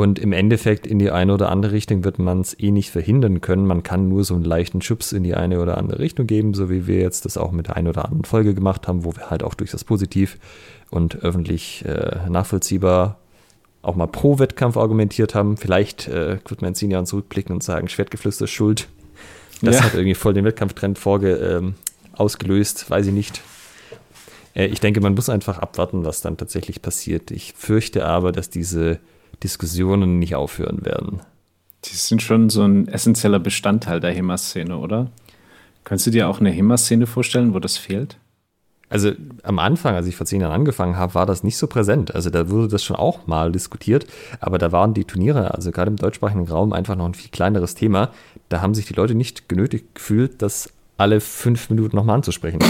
Und im Endeffekt in die eine oder andere Richtung wird man es eh nicht verhindern können. Man kann nur so einen leichten Schubs in die eine oder andere Richtung geben, so wie wir jetzt das auch mit der einen oder anderen Folge gemacht haben, wo wir halt auch durch das Positiv und öffentlich äh, nachvollziehbar auch mal pro Wettkampf argumentiert haben. Vielleicht äh, wird man in zehn Jahren zurückblicken und sagen, Schwertgeflüster ist schuld. Das ja. hat irgendwie voll den Wettkampftrend vorge ähm, ausgelöst, weiß ich nicht. Äh, ich denke, man muss einfach abwarten, was dann tatsächlich passiert. Ich fürchte aber, dass diese Diskussionen nicht aufhören werden. Die sind schon so ein essentieller Bestandteil der HEMA-Szene, oder? Könntest du dir auch eine HEMA-Szene vorstellen, wo das fehlt? Also am Anfang, als ich vor zehn Jahren angefangen habe, war das nicht so präsent. Also da wurde das schon auch mal diskutiert, aber da waren die Turniere, also gerade im deutschsprachigen Raum, einfach noch ein viel kleineres Thema. Da haben sich die Leute nicht genötigt gefühlt, das alle fünf Minuten nochmal anzusprechen. (laughs)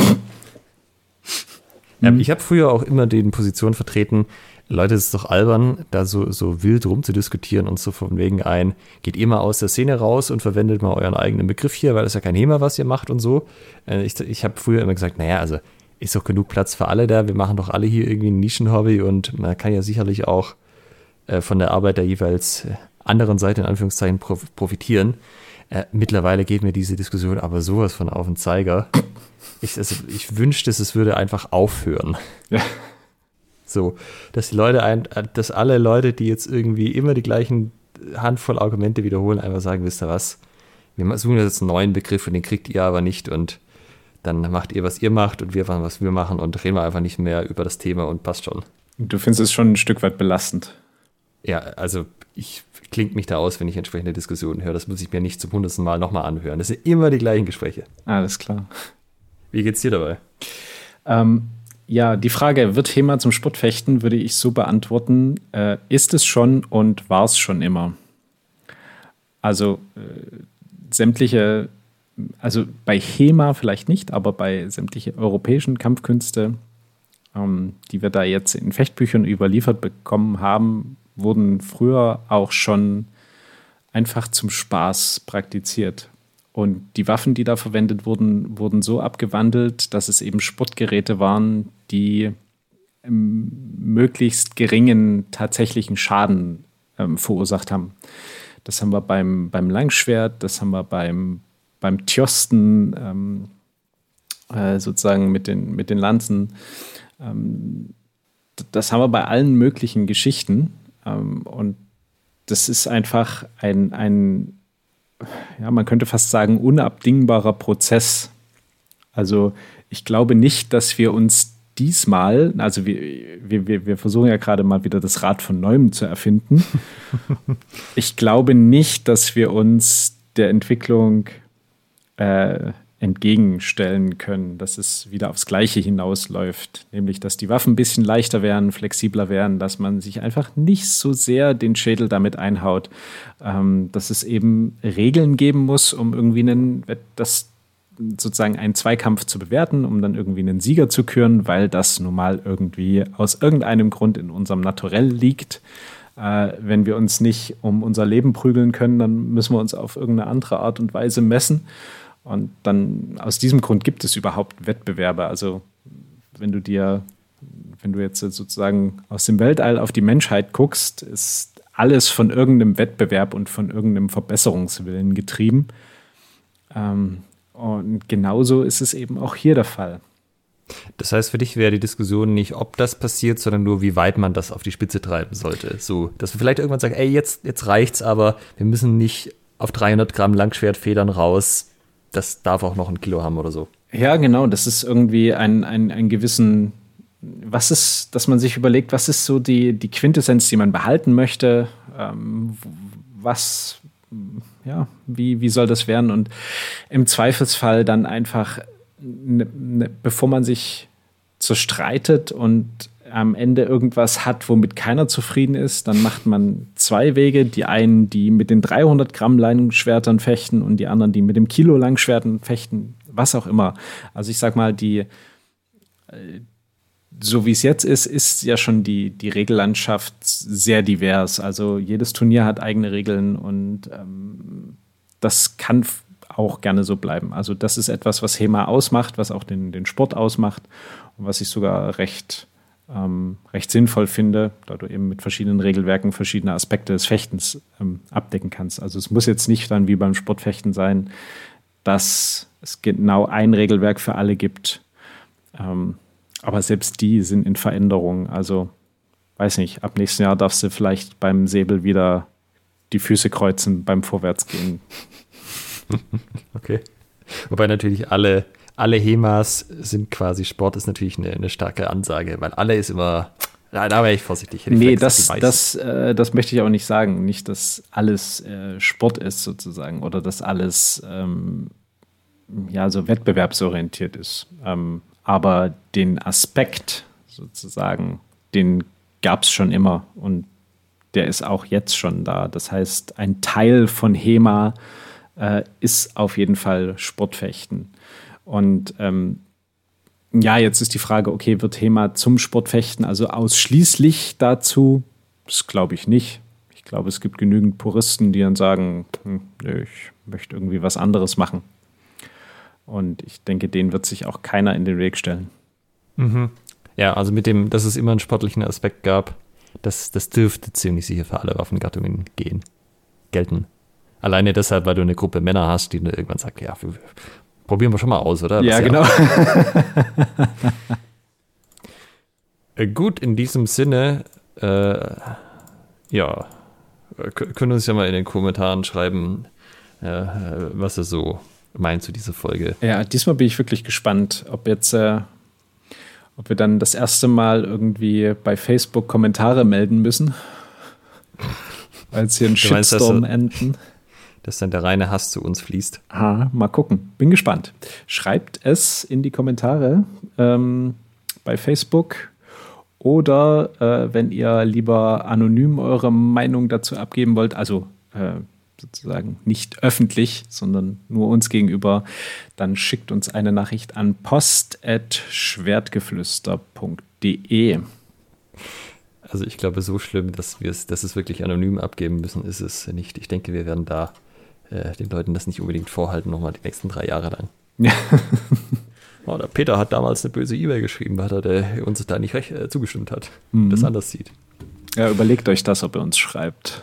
Mhm. Ich habe früher auch immer den Positionen vertreten, Leute, es ist doch albern, da so, so wild rumzudiskutieren und so von wegen ein, geht ihr mal aus der Szene raus und verwendet mal euren eigenen Begriff hier, weil das ist ja kein Thema, was ihr macht und so. Äh, ich, ich habe früher immer gesagt, naja, also ist doch genug Platz für alle da, wir machen doch alle hier irgendwie ein Nischenhobby und man kann ja sicherlich auch äh, von der Arbeit der jeweils äh, anderen Seite in Anführungszeichen profitieren. Äh, mittlerweile geht mir diese Diskussion aber sowas von auf den Zeiger. Ich, also, ich wünschte, es würde einfach aufhören. Ja. So, dass die Leute, ein, dass alle Leute, die jetzt irgendwie immer die gleichen Handvoll Argumente wiederholen, einfach sagen, wisst ihr was, wir suchen jetzt einen neuen Begriff und den kriegt ihr aber nicht und dann macht ihr, was ihr macht und wir machen, was wir machen und reden wir einfach nicht mehr über das Thema und passt schon. Du findest es schon ein Stück weit belastend. Ja, also ich klingt mich da aus, wenn ich entsprechende Diskussionen höre. Das muss ich mir nicht zum hundertsten Mal nochmal anhören. Das sind immer die gleichen Gespräche. Alles klar. Wie geht's dir dabei? Ähm, ja, die Frage, wird HEMA zum Sportfechten, würde ich so beantworten, äh, ist es schon und war es schon immer. Also äh, sämtliche, also bei HEMA vielleicht nicht, aber bei sämtlichen europäischen Kampfkünste, ähm, die wir da jetzt in Fechtbüchern überliefert bekommen haben, wurden früher auch schon einfach zum Spaß praktiziert. Und die Waffen, die da verwendet wurden, wurden so abgewandelt, dass es eben Sportgeräte waren, die möglichst geringen tatsächlichen Schaden ähm, verursacht haben. Das haben wir beim, beim Langschwert, das haben wir beim, beim Tjosten, ähm, äh, sozusagen mit den, mit den Lanzen. Ähm, das haben wir bei allen möglichen Geschichten. Ähm, und das ist einfach ein, ein ja, man könnte fast sagen, unabdingbarer Prozess. Also ich glaube nicht, dass wir uns diesmal, also wir, wir, wir versuchen ja gerade mal wieder das Rad von neuem zu erfinden. (laughs) ich glaube nicht, dass wir uns der Entwicklung äh, entgegenstellen können, dass es wieder aufs Gleiche hinausläuft, nämlich dass die Waffen ein bisschen leichter werden, flexibler werden, dass man sich einfach nicht so sehr den Schädel damit einhaut, ähm, dass es eben Regeln geben muss, um irgendwie einen, das sozusagen einen Zweikampf zu bewerten, um dann irgendwie einen Sieger zu küren, weil das nun mal irgendwie aus irgendeinem Grund in unserem Naturell liegt. Äh, wenn wir uns nicht um unser Leben prügeln können, dann müssen wir uns auf irgendeine andere Art und Weise messen. Und dann aus diesem Grund gibt es überhaupt Wettbewerbe. Also wenn du dir, wenn du jetzt sozusagen aus dem Weltall auf die Menschheit guckst, ist alles von irgendeinem Wettbewerb und von irgendeinem Verbesserungswillen getrieben. Ähm, und genauso ist es eben auch hier der Fall. Das heißt, für dich wäre die Diskussion nicht, ob das passiert, sondern nur, wie weit man das auf die Spitze treiben sollte. So, dass wir vielleicht irgendwann sagen, ey, jetzt, jetzt reicht's, aber wir müssen nicht auf 300 Gramm Langschwertfedern raus das darf auch noch ein Kilo haben oder so. Ja, genau. Das ist irgendwie ein, ein, ein gewissen, was ist, dass man sich überlegt, was ist so die, die Quintessenz, die man behalten möchte, ähm, was, ja, wie, wie soll das werden? Und im Zweifelsfall dann einfach, ne, ne, bevor man sich zerstreitet und am Ende irgendwas hat, womit keiner zufrieden ist, dann macht man zwei Wege. Die einen, die mit den 300 Gramm Langschwertern fechten und die anderen, die mit dem Kilo Langschwertern fechten, was auch immer. Also ich sag mal, die, äh, so wie es jetzt ist, ist ja schon die, die Regellandschaft sehr divers. Also jedes Turnier hat eigene Regeln und ähm, das kann auch gerne so bleiben. Also das ist etwas, was HEMA ausmacht, was auch den, den Sport ausmacht und was ich sogar recht, ähm, recht sinnvoll finde, da du eben mit verschiedenen Regelwerken verschiedene Aspekte des Fechtens ähm, abdecken kannst. Also es muss jetzt nicht dann wie beim Sportfechten sein, dass es genau ein Regelwerk für alle gibt. Ähm, aber selbst die sind in Veränderung. Also weiß nicht, ab nächsten Jahr darfst du vielleicht beim Säbel wieder die Füße kreuzen beim Vorwärtsgehen. (laughs) Okay. Wobei natürlich alle, alle HEMAs sind quasi Sport, ist natürlich eine, eine starke Ansage, weil alle ist immer, da, da wäre ich vorsichtig. Ich nee, das, das, äh, das möchte ich auch nicht sagen. Nicht, dass alles äh, Sport ist sozusagen oder dass alles ähm, ja, so wettbewerbsorientiert ist. Ähm, aber den Aspekt sozusagen, den gab es schon immer und der ist auch jetzt schon da. Das heißt, ein Teil von HEMA äh, ist auf jeden Fall Sportfechten. Und ähm, ja, jetzt ist die Frage, okay, wird HEMA zum Sportfechten, also ausschließlich dazu? Das glaube ich nicht. Ich glaube, es gibt genügend Puristen, die dann sagen, hm, ich möchte irgendwie was anderes machen. Und ich denke, denen wird sich auch keiner in den Weg stellen. Mhm. Ja, also mit dem, dass es immer einen sportlichen Aspekt gab, das, das dürfte ziemlich sicher für alle Waffengattungen gehen, gelten. Alleine deshalb, weil du eine Gruppe Männer hast, die irgendwann sagt, ja, probieren wir schon mal aus, oder? ja, genau. (laughs) Äh, gut, in diesem Sinne, äh, ja, können uns ja mal in den Kommentaren schreiben, äh, was ihr so meint zu dieser Folge. Ja, diesmal bin ich wirklich gespannt, ob jetzt äh, ob wir dann das erste Mal irgendwie bei Facebook Kommentare melden müssen, (laughs) weil es hier ein Shitstorm meinst, enden. Dass dann der reine Hass zu uns fließt. Ah, mal gucken. Bin gespannt. Schreibt es in die Kommentare ähm, bei Facebook oder äh, wenn ihr lieber anonym eure Meinung dazu abgeben wollt, also äh, sozusagen nicht öffentlich, sondern nur uns gegenüber, dann schickt uns eine Nachricht an post.schwertgeflüster.de. Also ich glaube, so schlimm, dass wir es, dass es wirklich anonym abgeben müssen, ist es nicht. Ich denke, wir werden da äh, den Leuten das nicht unbedingt vorhalten, nochmal die nächsten drei Jahre lang. Ja. (laughs) oh, der Peter hat damals eine böse E-Mail geschrieben, weil er der uns da nicht recht äh, zugestimmt hat, mhm. das anders sieht. Ja, überlegt euch das, ob er uns schreibt.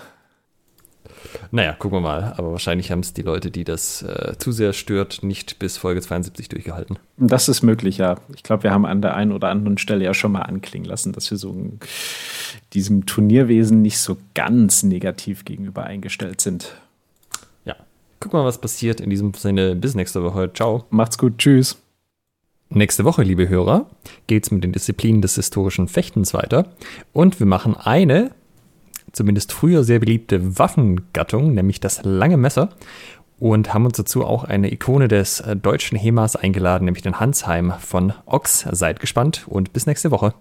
Naja, gucken wir mal. Aber wahrscheinlich haben es die Leute, die das äh, zu sehr stört, nicht bis Folge 72 durchgehalten. Das ist möglich, ja. Ich glaube, wir haben an der einen oder anderen Stelle ja schon mal anklingen lassen, dass wir so diesem Turnierwesen nicht so ganz negativ gegenüber eingestellt sind. Guck mal, was passiert. In diesem Sinne, bis nächste Woche. Ciao. Macht's gut. Tschüss. Nächste Woche, liebe Hörer, geht es mit den Disziplinen des historischen Fechtens weiter. Und wir machen eine zumindest früher sehr beliebte Waffengattung, nämlich das lange Messer. Und haben uns dazu auch eine Ikone des äh, deutschen HEMAs eingeladen, nämlich den Hansheim von Ochs. Seid gespannt und bis nächste Woche.